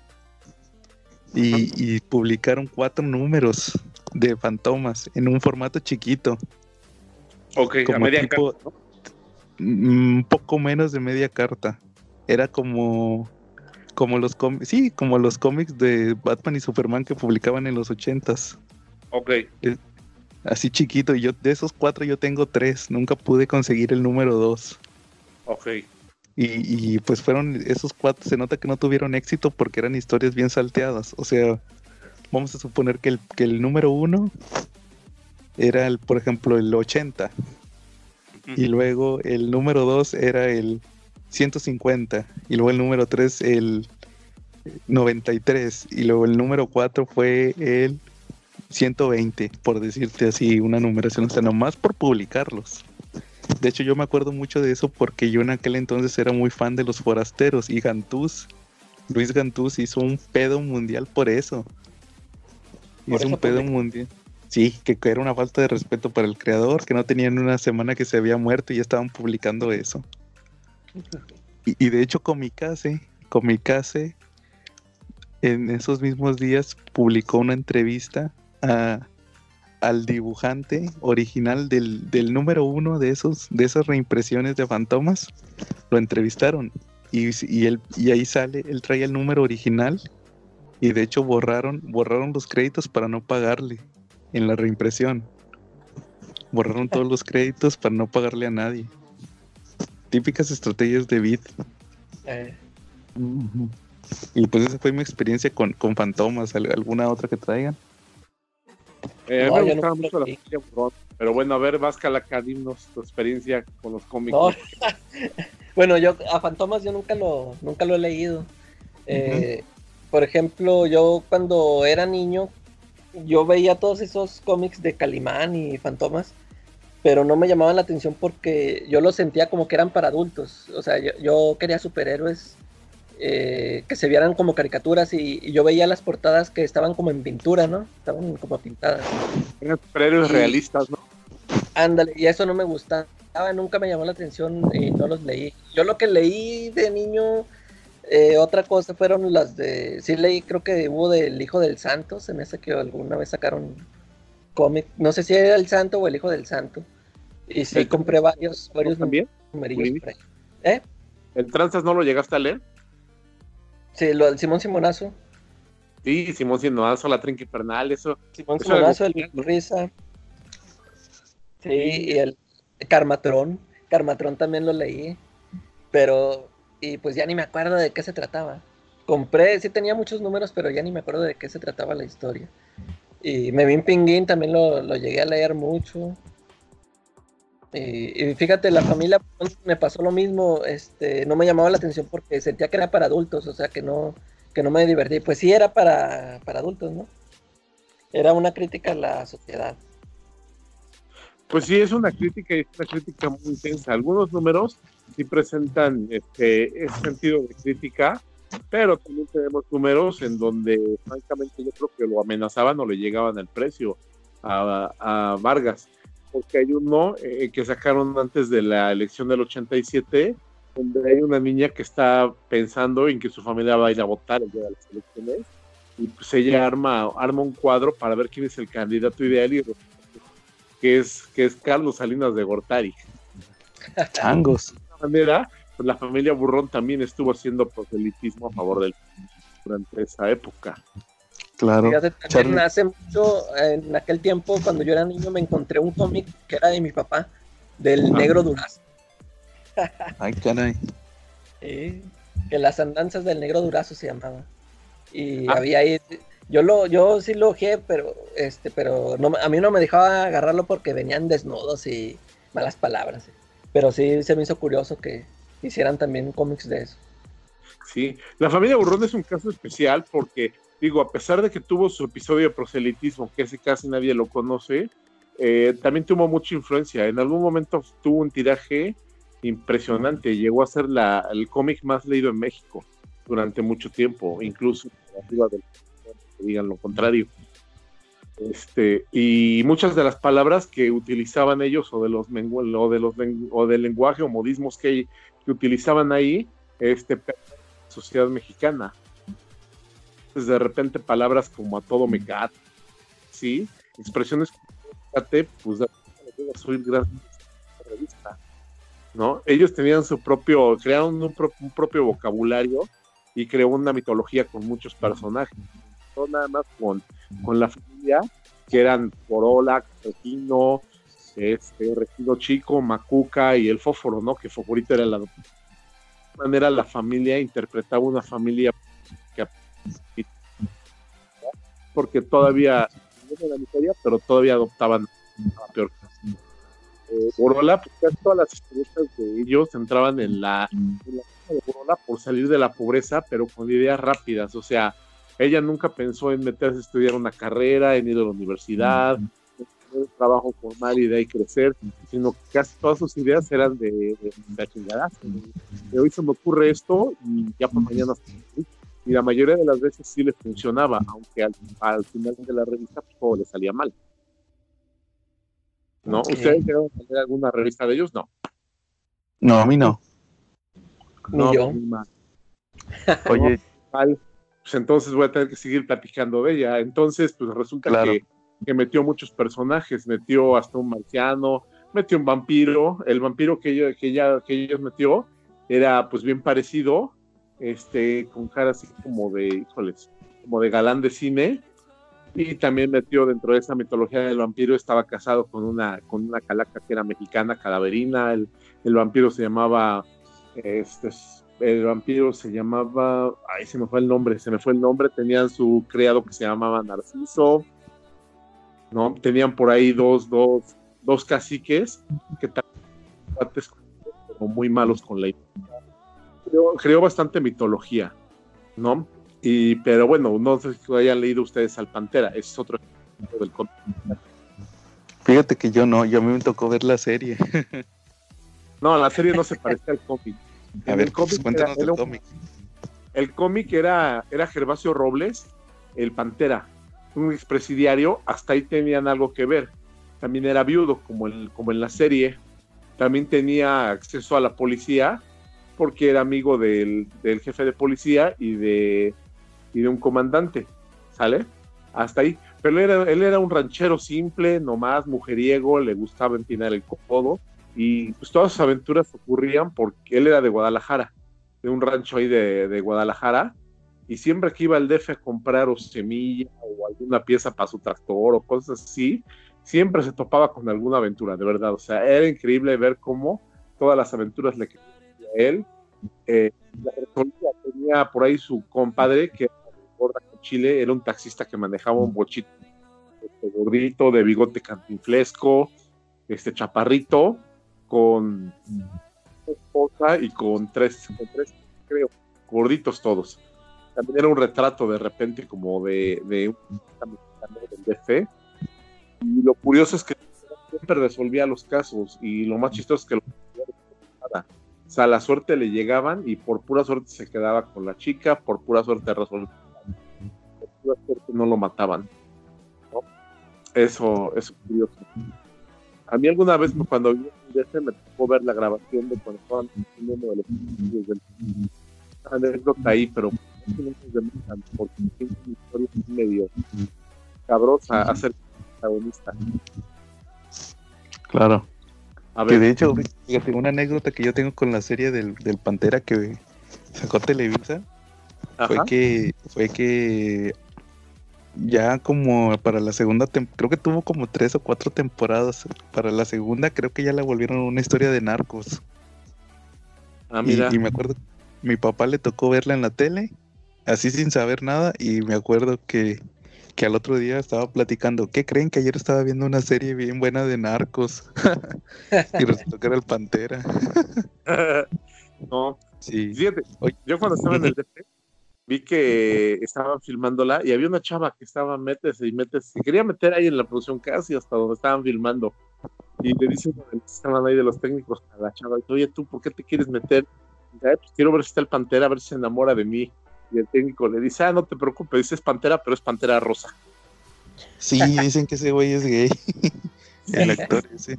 Y, publicaron cuatro números de fantomas en un formato chiquito. Ok, a media carta. Un mm, poco menos de media carta. Era como como los cómics, sí, como los cómics de Batman y Superman que publicaban en los ochentas. Ok. Así chiquito, y yo de esos cuatro yo tengo tres, nunca pude conseguir el número dos. Ok. Y, pues fueron esos cuatro, se nota que no tuvieron éxito porque eran historias bien salteadas. O sea, vamos a suponer que el, que el número uno era el, por ejemplo, el 80. Y luego el número dos era el 150. Y luego el número tres el 93. Y luego el número cuatro fue el 120, por decirte así, una numeración, o sea, nomás por publicarlos. De hecho, yo me acuerdo mucho de eso porque yo en aquel entonces era muy fan de los forasteros y Gantús, Luis Gantús hizo un pedo mundial por eso. hizo un pedo mundial. Sí, que era una falta de respeto para el creador, que no tenían una semana que se había muerto y ya estaban publicando eso. Y, y de hecho, Comicase, Comicase, en esos mismos días publicó una entrevista a al dibujante original del, del, número uno de esos de esas reimpresiones de Fantomas. Lo entrevistaron y, y, él, y ahí sale él trae el número original y de hecho borraron borraron los créditos para no pagarle en la reimpresión. Borraron todos los créditos para no pagarle a nadie. Típicas estrategias de Bit eh. y pues esa fue mi experiencia con, con Fantomas. Alguna otra que traigan eh, me gustaba mucho la Burrón. Pero bueno, a ver, Vasca dinos tu experiencia con los cómics. bueno, yo a Fantomas yo nunca lo, nunca lo he leído. Eh, por ejemplo, yo cuando era niño, yo veía todos esos cómics de Calimán y Fantomas, pero no me llamaban la atención porque yo los sentía como que eran para adultos. O sea, yo quería superhéroes eh, que se vieran como caricaturas y, yo veía las portadas que estaban como en pintura, ¿no? Estaban como pintadas. Eran superhéroes realistas, ¿no? Ándale, y eso no me gustaba, nunca me llamó la atención y no los leí. Yo lo que leí de niño, eh, otra cosa fueron las de, sí leí, creo que hubo del Hijo del Santo, se me hace que alguna vez sacaron cómic, no sé si era el Santo o el Hijo del Santo. Y sí, compré varios, varios también. ¿Eh? ¿El Tranzas no lo llegaste a leer? Sí, lo del Simón Simonazo. Sí, Simón Simonazo, la Trinca Infernal, eso. Simón Simonazo, el Risa. Sí, y el Carmatrón. Carmatrón también lo leí. Pero, y pues ya ni me acuerdo de qué se trataba. Compré, sí tenía muchos números, pero ya ni me acuerdo de qué se trataba la historia. Y Memín Pinguín también lo, lo llegué a leer mucho. Y, fíjate, la familia me pasó lo mismo, este, no me llamaba la atención porque sentía que era para adultos, o sea, que no, que no me divertí. Pues sí era para, adultos, ¿no? Era una crítica a la sociedad. Pues sí, es una crítica es una crítica muy intensa. Algunos números sí presentan este, ese sentido de crítica, pero también tenemos números en donde, francamente, yo creo que lo amenazaban o le llegaban el precio a, a Vargas porque hay uno eh, que sacaron antes de la elección del 87, donde hay una niña que está pensando en que su familia va a ir a votar el día de las elecciones, y pues ella arma, arma un cuadro para ver quién es el candidato ideal, y que es, que es Carlos Salinas de Gortari. Changos. De manera, pues la familia Burrón también estuvo haciendo proselitismo a favor del durante esa época. Claro. hace mucho, en aquel tiempo, cuando yo era niño, me encontré un cómic que era de mi papá, del ah. negro Durazo. Ay, caray. que las andanzas del negro Durazo se llamaba. Y ah. había ahí, yo lo, yo sí lo ojé, pero este, pero no, a mí no me dejaba agarrarlo porque venían desnudos y malas palabras. Pero sí se me hizo curioso que hicieran también cómics de eso. Sí, la familia Burrón es un caso especial porque digo, a pesar de que tuvo su episodio de proselitismo, que ese casi nadie lo conoce, eh, también tuvo mucha influencia. En algún momento tuvo un tiraje impresionante, llegó a ser la, el cómic más leído en México durante mucho tiempo, incluso arriba digan lo contrario. Este, y muchas de las palabras que utilizaban ellos o de los o de los o del lenguaje o modismos que, que utilizaban ahí, este sociedad mexicana pues de repente palabras como a todo me gato, ¿sí? Expresiones como pues soy gran revista, ¿no? Ellos tenían su propio, crearon un, propio vocabulario y creó una mitología con muchos personajes, no nada más con, con la familia, que eran Corola, Regino, este, Regino Chico, Macuca y el Fósforo, ¿no? Que Fosforito era el manera la familia interpretaba una familia que porque todavía pero todavía adoptaban a peor eh, Borola, pues casi todas las historietas de ellos entraban en la, en la de Borola por salir de la pobreza, pero con ideas rápidas. O sea, ella nunca pensó en meterse a estudiar una carrera, en ir a la universidad, en tener un trabajo formal y de ahí crecer, sino que casi todas sus ideas eran de, de, de hoy se me ocurre esto y ya por mañana y la mayoría de las veces sí le funcionaba, aunque al, al final de la revista pues, todo le salía mal. ¿No? ¿Ustedes llegaron a leer alguna revista de ellos? No. No, a mí no. Ni yo. Oye, mal, pues entonces voy a tener que seguir platicando de ella. Entonces, pues resulta Claro. que, que metió muchos personajes, metió hasta un marciano, metió un vampiro. El vampiro que, ella, que, ella, que ellos metió era pues bien parecido, este, con cara así como de, híjoles, como de galán de cine. Y también metió dentro de esa mitología del vampiro, estaba casado con una, con una calaca que era mexicana, calaverina. El, el vampiro se llamaba, este, el vampiro se llamaba, ay, se me fue el nombre, se me fue el nombre. Tenían su criado que se llamaba Narciso. ¿no? Tenían por ahí dos, dos, dos caciques que también muy malos con la creó, creó bastante mitología, ¿no? Y, pero bueno, no sé si hayan leído ustedes al Pantera, es otro ejemplo del cómic. Fíjate que yo no, yo a mí me tocó ver la serie. No, la serie no se parece al cómic. A En ver, el cómic pues, cuéntanos era- del cómic. El cómic era, era Gervasio Robles, el Pantera, un expresidiario, hasta ahí tenían algo que ver. También era viudo, como en, como en la serie. También tenía acceso a la policía, porque era amigo del, del jefe de policía y de, y de un comandante, ¿sale? Hasta ahí. Pero él era, él era un ranchero simple, nomás mujeriego, le gustaba empinar el codo, y pues todas sus aventuras ocurrían porque él era de Guadalajara de un rancho ahí de, de Guadalajara, y siempre que iba al DF a comprar o semilla o alguna pieza para su tractor o cosas así, siempre se topaba con alguna aventura, de verdad. O sea, era increíble ver cómo todas las aventuras le quedaban él. Eh, la tenía por ahí su compadre que gorda con Chile, era un taxista que manejaba un bochito este, gordito, de bigote cantinflesco, este chaparrito, con esposa y con tres, con tres, creo, gorditos todos. También era un retrato de repente como de, de un. Y lo curioso es que siempre resolvía los casos y lo más chistoso es que lo. O sea, la suerte le llegaban y por pura suerte se quedaba con la chica, por pura suerte resolvía. Por pura suerte no lo mataban. ¿no? Eso, eso es curioso. A mí alguna vez cuando vi DF me tocó ver la grabación de cuando estaban filmando de los episodios del anécdota ahí, pero porque una historia medio cabrosa a ser protagonista. Claro. A Que de hecho, fíjate, una anécdota que yo tengo con la serie del, del Pantera que sacó Televisa fue que fue que ya como para la segunda creo que tuvo como tres o cuatro temporadas. Para la segunda creo que ya la volvieron una historia de narcos. Ah, y, mira, y me acuerdo mi papá le tocó verla en la tele así sin saber nada y me acuerdo que que al otro día estaba platicando ¿qué creen que ayer estaba viendo una serie bien buena de narcos y resultó que era el Pantera no, sí fíjate, Oye. yo cuando estaba en el DF vi que estaban filmándola y había una chava que estaba métese y métese, se quería meter ahí en la producción casi hasta donde estaban filmando y le dice estaban ahí de los técnicos a la chava, oye tú, ¿por qué te quieres meter? Dice, "Ay, pues quiero ver si está el Pantera, a ver si se enamora de mí. Y el técnico le dice, ah, no te preocupes, dice es Pantera, pero es Pantera rosa. sí dicen que ese güey es gay el actor ese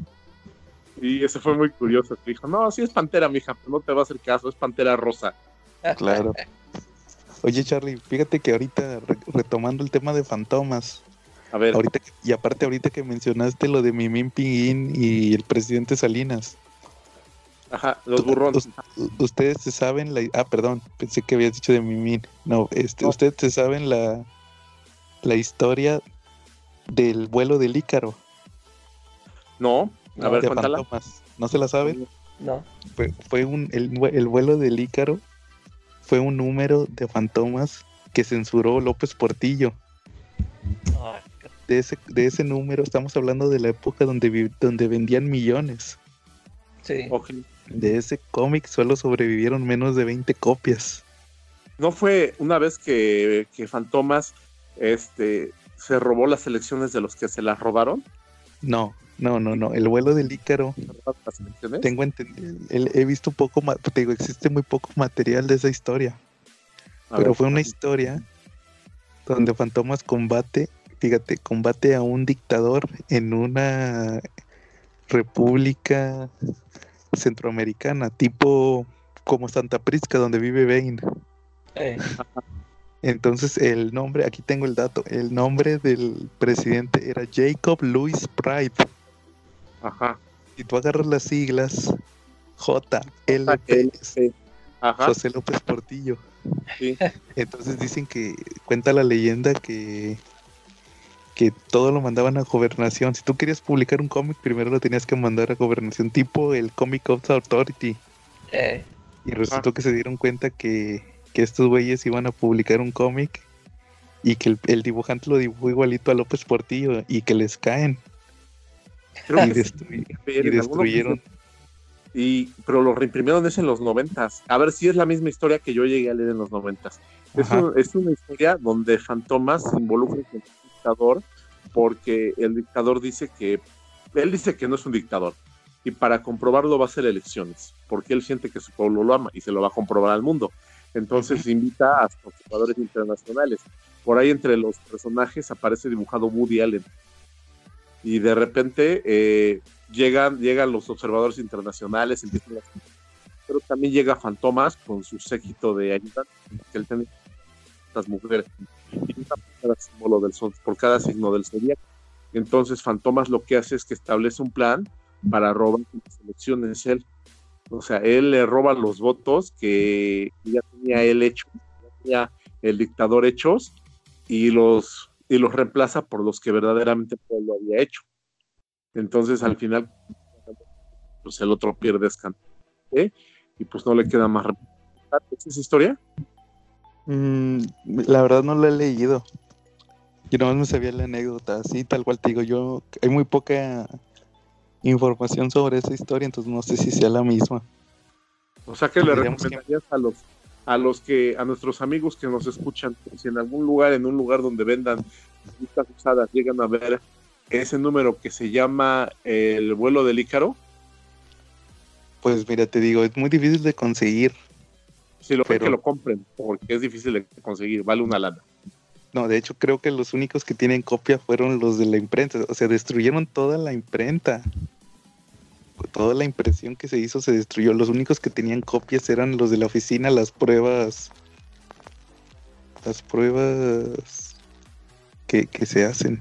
Y eso fue muy curioso. que Dijo, no, sí es Pantera, mija, pero no te va a hacer caso, es Pantera rosa. Claro. Oye, Charlie, fíjate que ahorita re- retomando el tema de fantomas, A ver, ahorita y aparte ahorita que mencionaste lo de Mimín Pinguín y el presidente Salinas, ajá, los burrones. ustedes se saben la, ah, perdón, pensé que habías dicho de Mimín. No, este, No. ustedes se saben la la historia del vuelo del Ícaro No, a ver, de cuéntala. fantomas. ¿No se la saben? No. Fue, fue un, el, el vuelo del Ícaro fue un número de fantomas que censuró López Portillo. Ay, De ese, de ese número estamos hablando de la época donde, vi- donde vendían millones. sí. Ok. De ese cómic solo sobrevivieron menos de 20 copias. ¿No fue una vez que, que Fantomas este, se robó las elecciones de los que se las robaron? No, no, no, no. El vuelo del Ícaro, tengo entendido, he visto poco, te digo, existe muy poco material de esa historia. A pero ver, fue una historia donde Fantomas combate, fíjate, combate a un dictador en una república centroamericana, tipo como Santa Prisca, donde vive Bane. Eh, Entonces el nombre, aquí tengo el dato, el nombre del presidente era Jacob Louis Pride. Ajá. Si tú agarras las siglas, JLP. José López Portillo. Sí. Entonces dicen que cuenta la leyenda que que todo lo mandaban a gobernación. Si tú querías publicar un cómic, primero lo tenías que mandar a gobernación, tipo el Comic Ops Authority. eh, Y resultó que se dieron cuenta que, que estos güeyes iban a publicar un cómic y que el, el dibujante lo dibujó igualito a López Portillo y que les caen Creo y, que destruy- destruyeron. Y, pero lo reimprimieron es en los noventas. A ver si es la misma historia que yo llegué a leer en los noventas. Es, Ajá. un- es una historia donde Fantomas se involucra con dictador porque el dictador dice que él dice que no es un dictador y para comprobarlo va a hacer elecciones porque él siente que su pueblo lo ama y se lo va a comprobar al mundo. Entonces invita a observadores internacionales. Por ahí entre los personajes aparece dibujado Woody Allen. Y de repente eh, llegan, llegan los observadores internacionales, empiezan las- pero también llega Fantomas con su séquito de ayuda, que él tiene estas mujeres, y por cada signo del zodiaco. Entonces Fantomas lo que hace es que establece un plan para robar las elecciones él. O sea, él le roba los votos que ya tenía él hecho, ya tenía el dictador hechos, y los, y los reemplaza por los que verdaderamente lo había hecho. Entonces al final, pues el otro pierde. ¿eh? Y pues no le queda más. ¿Es esa historia? Mm, la verdad no lo he leído. Yo nomás me sabía la anécdota, así tal cual te digo, yo hay muy poca información sobre esa historia, entonces no sé si sea la misma. O sea que le que- recomendarías a los a los que a nuestros amigos que nos escuchan si en algún lugar en un lugar donde vendan listas usadas llegan a ver ese número que se llama el vuelo del Ícaro Pues mira, te digo, es muy difícil de conseguir. si lo Pero- que lo compren porque es difícil de conseguir vale una lana No, de hecho creo que los únicos que tienen copia fueron los de la imprenta, o sea, destruyeron toda la imprenta. Toda la impresión que se hizo se destruyó. Los únicos que tenían copias eran los de la oficina, las pruebas. Las pruebas que, que se hacen.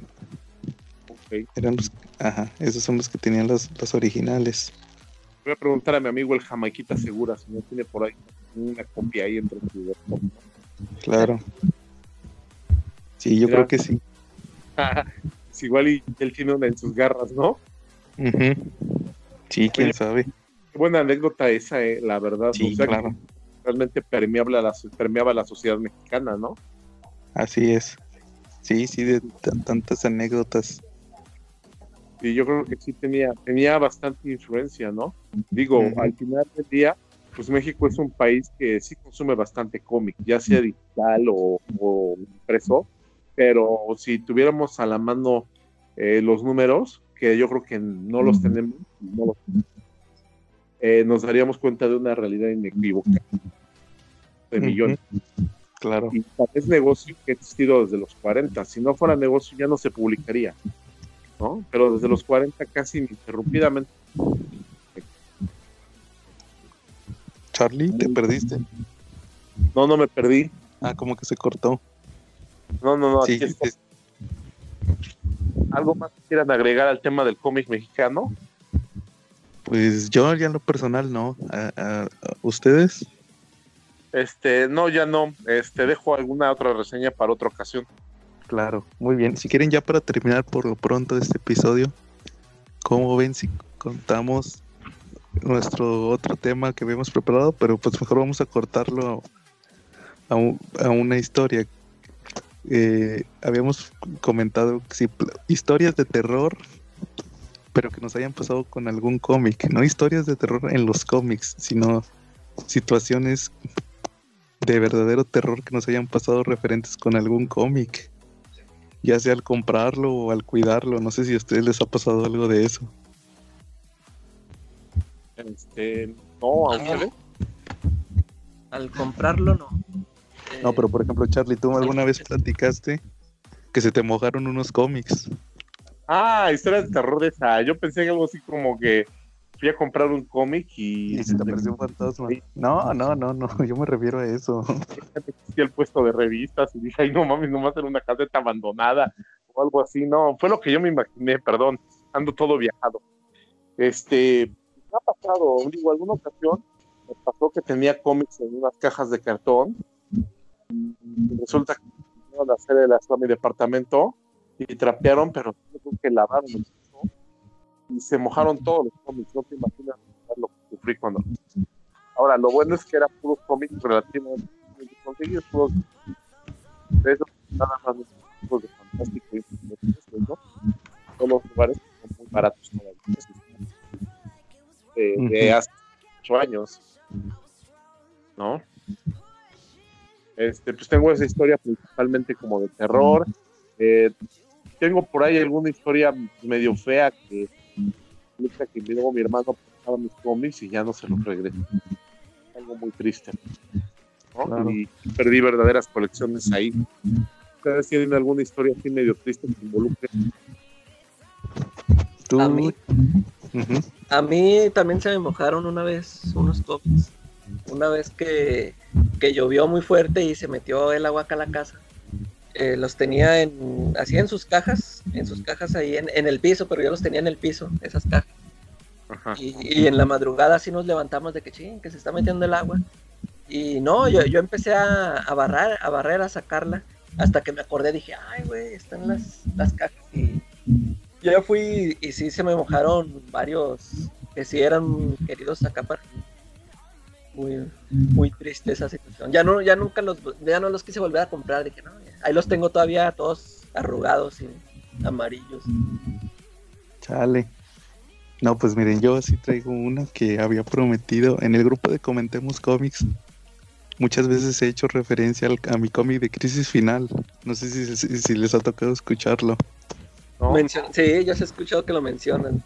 Ok. Eran los, ajá, esos son los que tenían las, las originales. voy a preguntar a mi amigo el Jamaiquita Segura si no tiene por ahí una copia ahí entre su Claro. Sí, yo creo que sí. Es igual y él tiene una en sus garras, ¿no? Sí, quién Oye, sabe. Qué buena anécdota esa, eh, la verdad. Sí, o sea, claro. realmente permeaba la, permeaba la sociedad mexicana, ¿no? Así es. Sí, sí, de tan- tantas anécdotas. Y yo creo que sí tenía, tenía bastante influencia, ¿no? Digo, al final del día, pues México es un país que sí consume bastante cómic, ya sea digital o, o impreso, pero si tuviéramos a la mano eh, los números, que yo creo que no los tenemos, no los tenemos, eh, nos daríamos cuenta de una realidad inequívoca de millones. Claro. Y es negocio que ha existido desde los 40. Si no fuera negocio, ya no se publicaría. ¿no? Pero desde los 40 casi ininterrumpidamente. Charlie, te perdiste. No, no me perdí. Ah, como que se cortó. No, no, no. Sí, aquí está. ¿Algo más que quieran agregar al tema del cómic mexicano? pues yo ya en lo personal no. ¿A, a- a ustedes? Este, no, ya no. Este, dejo alguna otra reseña para otra ocasión. Claro, muy bien. Si quieren ya para terminar por lo pronto este episodio, ¿cómo ven si contamos nuestro otro tema que habíamos preparado, pero pues mejor vamos a cortarlo a, a una historia. Eh, habíamos comentado si historias de terror, pero que nos hayan pasado con algún cómic, no historias de terror en los cómics, sino situaciones de verdadero terror que nos hayan pasado referentes con algún cómic, ya sea al comprarlo o al cuidarlo. No sé si a ustedes les ha pasado algo de eso. Este, no, Al comprarlo, no. No, pero por ejemplo, Charlie, tú alguna vez platicaste que se te mojaron unos cómics. Ah, historias de terror de esa. Yo pensé en algo así como que fui a comprar un cómic y... Y se te apareció un fantasma. No, no, no, no, yo me refiero a eso. Fui al puesto de revistas y dije, ay, no mames, nomás era una caseta abandonada o algo así. No, fue lo que yo me imaginé, perdón, ando todo viajado. Este, me ha pasado, digo, alguna ocasión me pasó que tenía cómics en unas cajas de cartón resulta que a hacer el a mi departamento y trapearon, pero tuve que lavaron y se mojaron todos los cómics. No te imaginas lo que sufrí cuando. Ahora, lo bueno es que eran puros cómics relativamente conseguidos, puros de esos, nada más los de fantástico y ¿no? Todos los lugares son muy baratos de, de hace ocho años, ¿no? Este, pues tengo esa historia principalmente como de terror. Eh, tengo por ahí alguna historia medio fea que que luego mi hermano pasaba mis cómics y ya no se los regresó. Algo muy triste. Y perdí verdaderas colecciones ahí. ¿Ustedes tienen alguna historia así medio triste que involucre? A mí, a mí también se me mojaron una vez unos cómics una vez que, llovió muy fuerte y se metió el agua acá a la casa. Eh, los tenía en, así en sus cajas, en sus cajas ahí en, el piso, pero yo los tenía en el piso, esas cajas. Y, en la madrugada así nos levantamos de que ching, que se está metiendo el agua. Y no, yo, yo empecé a, a, barrar, a barrer, a sacarla, hasta que me acordé, dije, ay, güey, están las, las cajas. Y yo fui y sí se me mojaron varios que sí eran queridos acá para, muy, muy triste esa situación. Ya no, ya nunca los, ya no los quise volver a comprar, dije, no, ahí los tengo todavía todos arrugados y amarillos. Chale. No, pues miren, yo sí traigo una que había prometido en el grupo de Comentemos Cómics. Muchas veces he hecho referencia a mi cómic de Crisis Final. No sé si, si, les ha tocado escucharlo. sí, yo he escuchado que lo mencionan.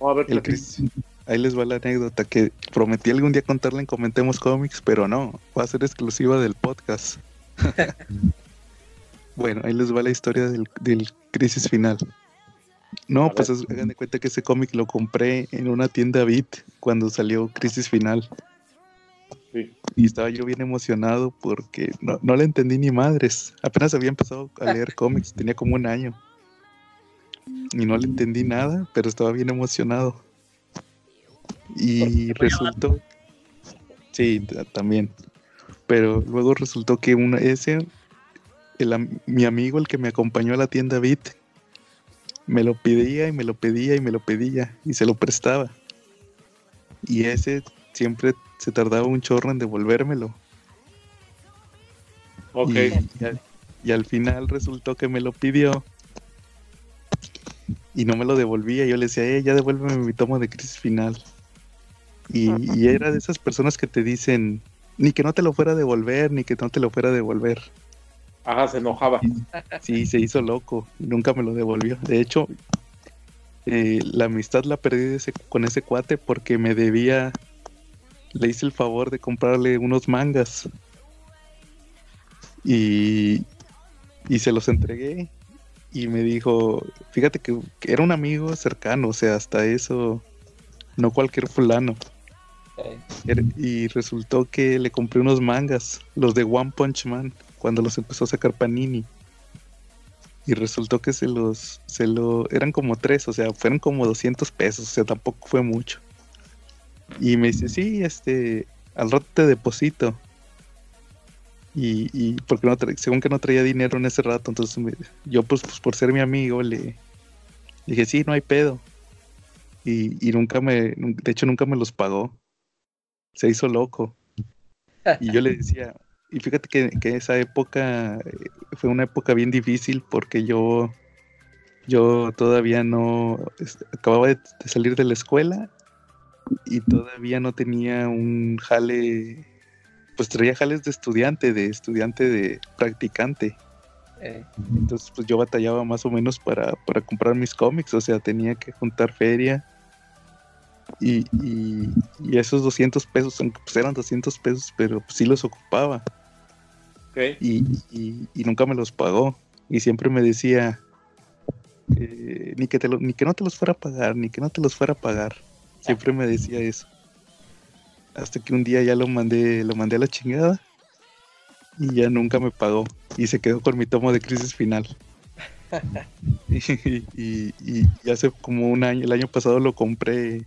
a ver, el crisis, ahí les va la anécdota que prometí algún día contarla en Comentemos Cómics, pero no, va a ser exclusiva del podcast. bueno, ahí les va la historia del, crisis final. No, pues hagan de cuenta que ese cómic lo compré en una tienda Bit cuando salió Crisis Final. Y estaba yo bien emocionado porque no, no le entendí ni madres. Apenas había empezado a leer cómics, tenía como un año. Y no le entendí nada, pero estaba bien emocionado. Y resultó, sí, también. Pero luego resultó que una, ese, el, mi amigo, el que me acompañó a la tienda Bit, me lo pedía y me lo pedía y me lo pedía y se lo prestaba. Y ese siempre se tardaba un chorro en devolvérmelo. Ok. Y, al final resultó que me lo pidió y no me lo devolvía. Yo le decía, eh, ya devuélveme mi tomo de crisis final. Y, era de esas personas que te dicen, ni que no te lo fuera a devolver, ni que no te lo fuera a devolver. Ajá, se enojaba. Sí, se hizo loco, nunca me lo devolvió. De hecho, eh, la amistad la perdí con ese cuate porque me debía, le hice el favor de comprarle unos mangas. Y, y se los entregué y me dijo, fíjate que, que, era un amigo cercano, o sea, hasta eso, no cualquier fulano. Y resultó que le compré unos mangas, los de One Punch Man, cuando los empezó a sacar Panini. Y resultó que se los, se lo, eran como tres, o sea, fueron como 200 pesos, o sea, tampoco fue mucho. Y me dice, sí, este, al rato te deposito. Y, y porque no según que no traía dinero en ese rato, entonces yo pues, pues por ser mi amigo le dije, sí, no hay pedo. y, nunca me, de hecho nunca me los pagó. Se hizo loco. Y yo le decía, y fíjate que, que esa época eh, fue una época bien difícil porque yo, yo todavía no, acababa de salir de la escuela y todavía no tenía un jale, pues traía jales de estudiante, de estudiante de practicante. Eh. Entonces, pues yo batallaba más o menos para, para comprar mis cómics, o sea, tenía que juntar feria. Y, y, esos 200 pesos, pues eran 200 pesos, pero pues sí los ocupaba. Y, y, nunca me los pagó. Y siempre me decía, eh, ni, que te ni que no te los fuera a pagar, ni que no te los fuera a pagar. Siempre me decía eso. Hasta que un día ya lo mandé, lo mandé a la chingada y ya nunca me pagó. Y se quedó con mi tomo de crisis final. y, y, hace como un año, el año pasado lo compré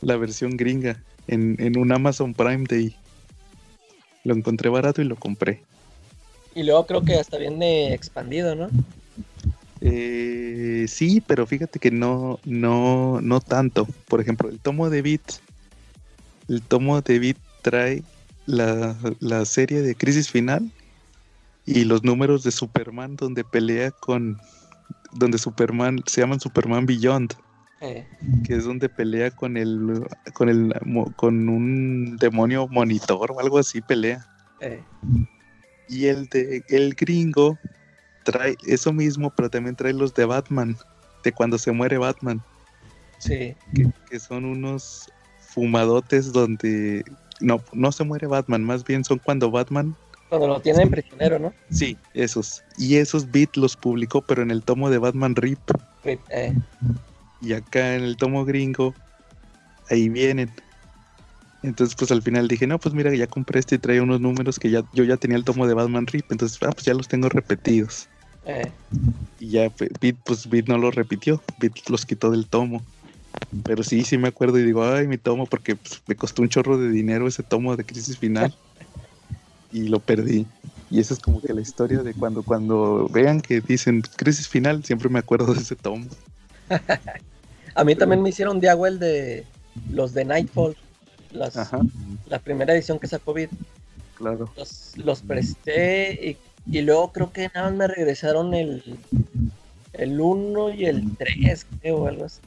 la versión gringa en, en un Amazon Prime Day. Lo encontré barato y lo compré. Y luego creo que hasta viene expandido, ¿no? Eh, sí, pero fíjate que no, no, no tanto. Por ejemplo, el tomo de Beat, el tomo de Beat trae la, la serie de Crisis Final y los números de Superman donde pelea con, donde Superman, se llaman Superman Beyond. Eh. que es donde pelea con el con el con un demonio monitor o algo así pelea eh. y el de el gringo trae eso mismo, pero también trae los de Batman, de cuando se muere Batman. Sí. Que, son unos fumadotes donde no, no se muere Batman, más bien son cuando Batman. Cuando lo tienen prisionero, ¿no? Sí, esos. Y esos beats los publicó, pero en el tomo de Batman Rip. Rip, eh. Y acá en el tomo gringo, ahí vienen. Entonces, pues al final dije, no, pues mira, ya compré este y trae unos números que ya yo ya tenía el tomo de Batman Rip, entonces, ah, pues ya los tengo repetidos. Eh. Y ya Beat, pues Beat no lo repitió, Beat los quitó del tomo. Pero sí, sí me acuerdo y digo, ay, mi tomo, porque pues, me costó un chorro de dinero ese tomo de Crisis Final. y lo perdí. Y esa es como que la historia de cuando, cuando vean que dicen Crisis Final, siempre me acuerdo de ese tomo. A mí también me hicieron de el de los de Nightfall, la primera edición que sacó Beat. Claro. Los, los presté y y luego creo que nada más me regresaron el, el 1 y el 3, creo, o algo así.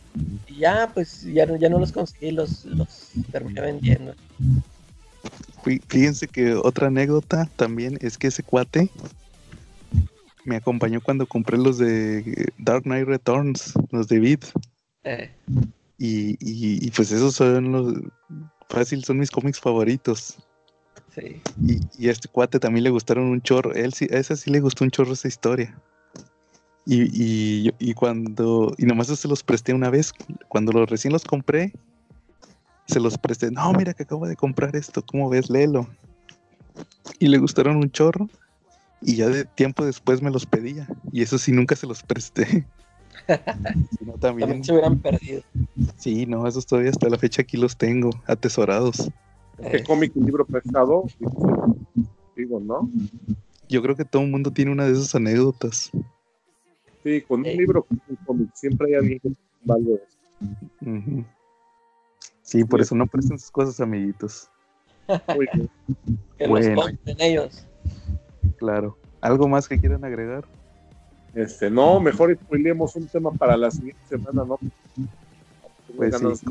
Y ya, pues, ya, ya no los conseguí, los, los terminé vendiendo. Fíjense que otra anécdota también es que ese cuate me acompañó cuando compré los de Dark Knight Returns, los de Beat. Eh. Y, y, y, pues esos son los... Fácil, son mis cómics favoritos. Y, a este cuate también le gustaron un chorro. Él sí, a ese sí le gustó un chorro esa historia. Y, y, cuando. Y nomás se los presté una vez. Cuando los recién los compré, se los presté. No, mira que acabo de comprar esto. ¿Cómo ves? Léelo. Y le gustaron un chorro. Y ya de tiempo después me los pedía. Y eso sí, nunca se los presté. no, también, se hubieran perdido. Sí, no, esos todavía hasta la fecha aquí los tengo, atesorados. Este cómic y libro prestado, digo, ¿no? Yo creo que todo el mundo tiene una de esas anécdotas. Sí, con un libro, un cómic, siempre hay alguien que valga eso. Sí, por eso no presten sus cosas, amiguitos. que bueno. ellos. Claro. ¿Algo más que quieran agregar? Este, no, mejor spoilemos un tema para la siguiente semana, ¿no? Pues sí.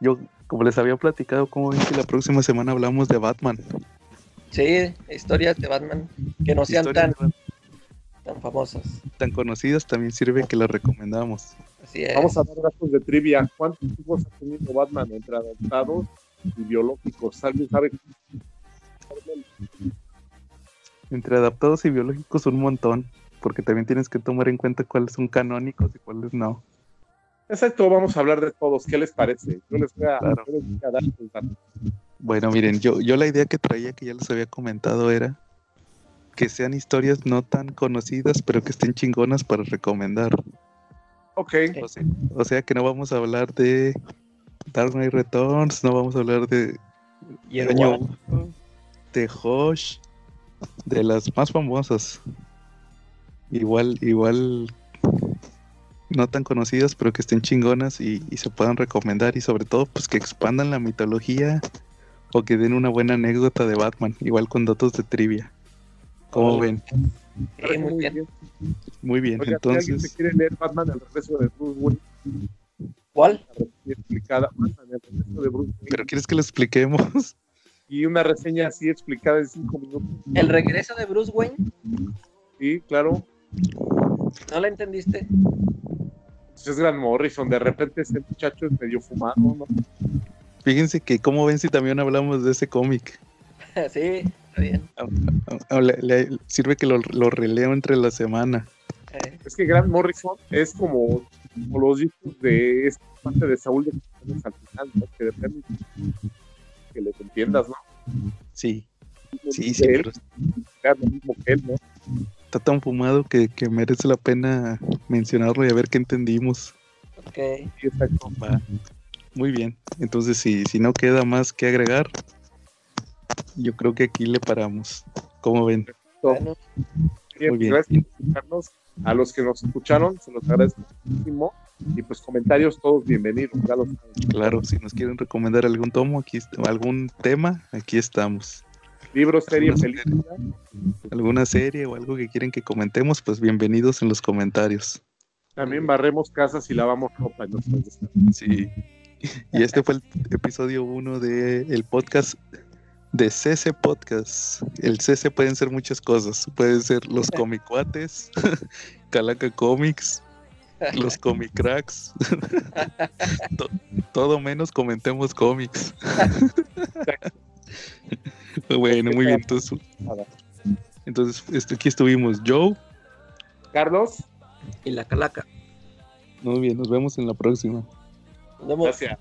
Yo, como les había platicado, como ven que la próxima semana hablamos de Batman. Sí, historias de Batman que no sean tan, tan famosas. Tan conocidas también sirve que las recomendamos. Así es. Vamos a dar datos de trivia. ¿Cuántos hijos ha tenido Batman entre adoptados y biológicos? ¿Alguien sabe? Entre adaptados y biológicos un montón, porque también tienes que tomar en cuenta cuáles son canónicos y cuáles no. Exacto, vamos a hablar de todos. ¿Qué les parece? Yo les voy a, dar Bueno, miren, yo, yo la idea que traía, que ya les había comentado, era que sean historias no tan conocidas, pero que estén chingonas para recomendar. Ok. O sea, que no vamos a hablar de Dark Knight Returns, no vamos a hablar de de Hosh, de las más famosas. Igual, igual no tan conocidas, pero que estén chingonas y, y se puedan recomendar y sobre todo pues que expandan la mitología o que den una buena anécdota de Batman, igual con datos de trivia. ¿Cómo Oh. ven? Muy bien. Muy bien, Oiga, si alguien se entonces, quiere leer Batman, el regreso de Bruce Wayne, ¿Cuál? una reseña explicada, Batman, el regreso de Bruce Wayne, ¿pero quieres que lo expliquemos? y una reseña así explicada en cinco minutos. El regreso de Bruce Wayne. Sí, claro. ¿No la entendiste? Pues es Grant Morrison, de repente ese muchacho es medio fumado, ¿no? Fíjense que cómo ven si también hablamos de ese cómic. sí, está bien. Le- le- sirve que lo, lo releo entre la semana. Eh, Es que Grant Morrison es como, como los discos de esta parte de Saúl de al final, ¿no? Que depende que les entiendas, ¿no? Sí, sí, sí, él, pero crear lo mismo que él, ¿no? Está tan fumado que, que merece la pena mencionarlo y a ver qué entendimos. ok. Muy bien. Entonces, si, si no queda más que agregar, yo creo que aquí le paramos. ¿Cómo ven? Bueno, Bien, Muy bien. Gracias por escucharnos. A los que nos escucharon, se los agradezco muchísimo. Y pues comentarios todos bienvenidos. Ya los saben. Claro, si nos quieren recomendar algún tomo, aquí algún tema, aquí estamos. Libros, serie, película. Alguna serie o algo que quieren que comentemos, pues bienvenidos en los comentarios. También barremos casas y lavamos ropa en. Sí. Y este fue el episodio 1 del podcast de CC Podcast. El CC pueden ser muchas cosas. Pueden ser los comicuates, Calaca Comics, los comicracks. To- todo menos comentemos cómics. bueno, muy bien. Entonces, entonces este, aquí estuvimos Joe. Carlos, y la calaca. Muy bien, nos vemos en la próxima. Nos vemos. gracias.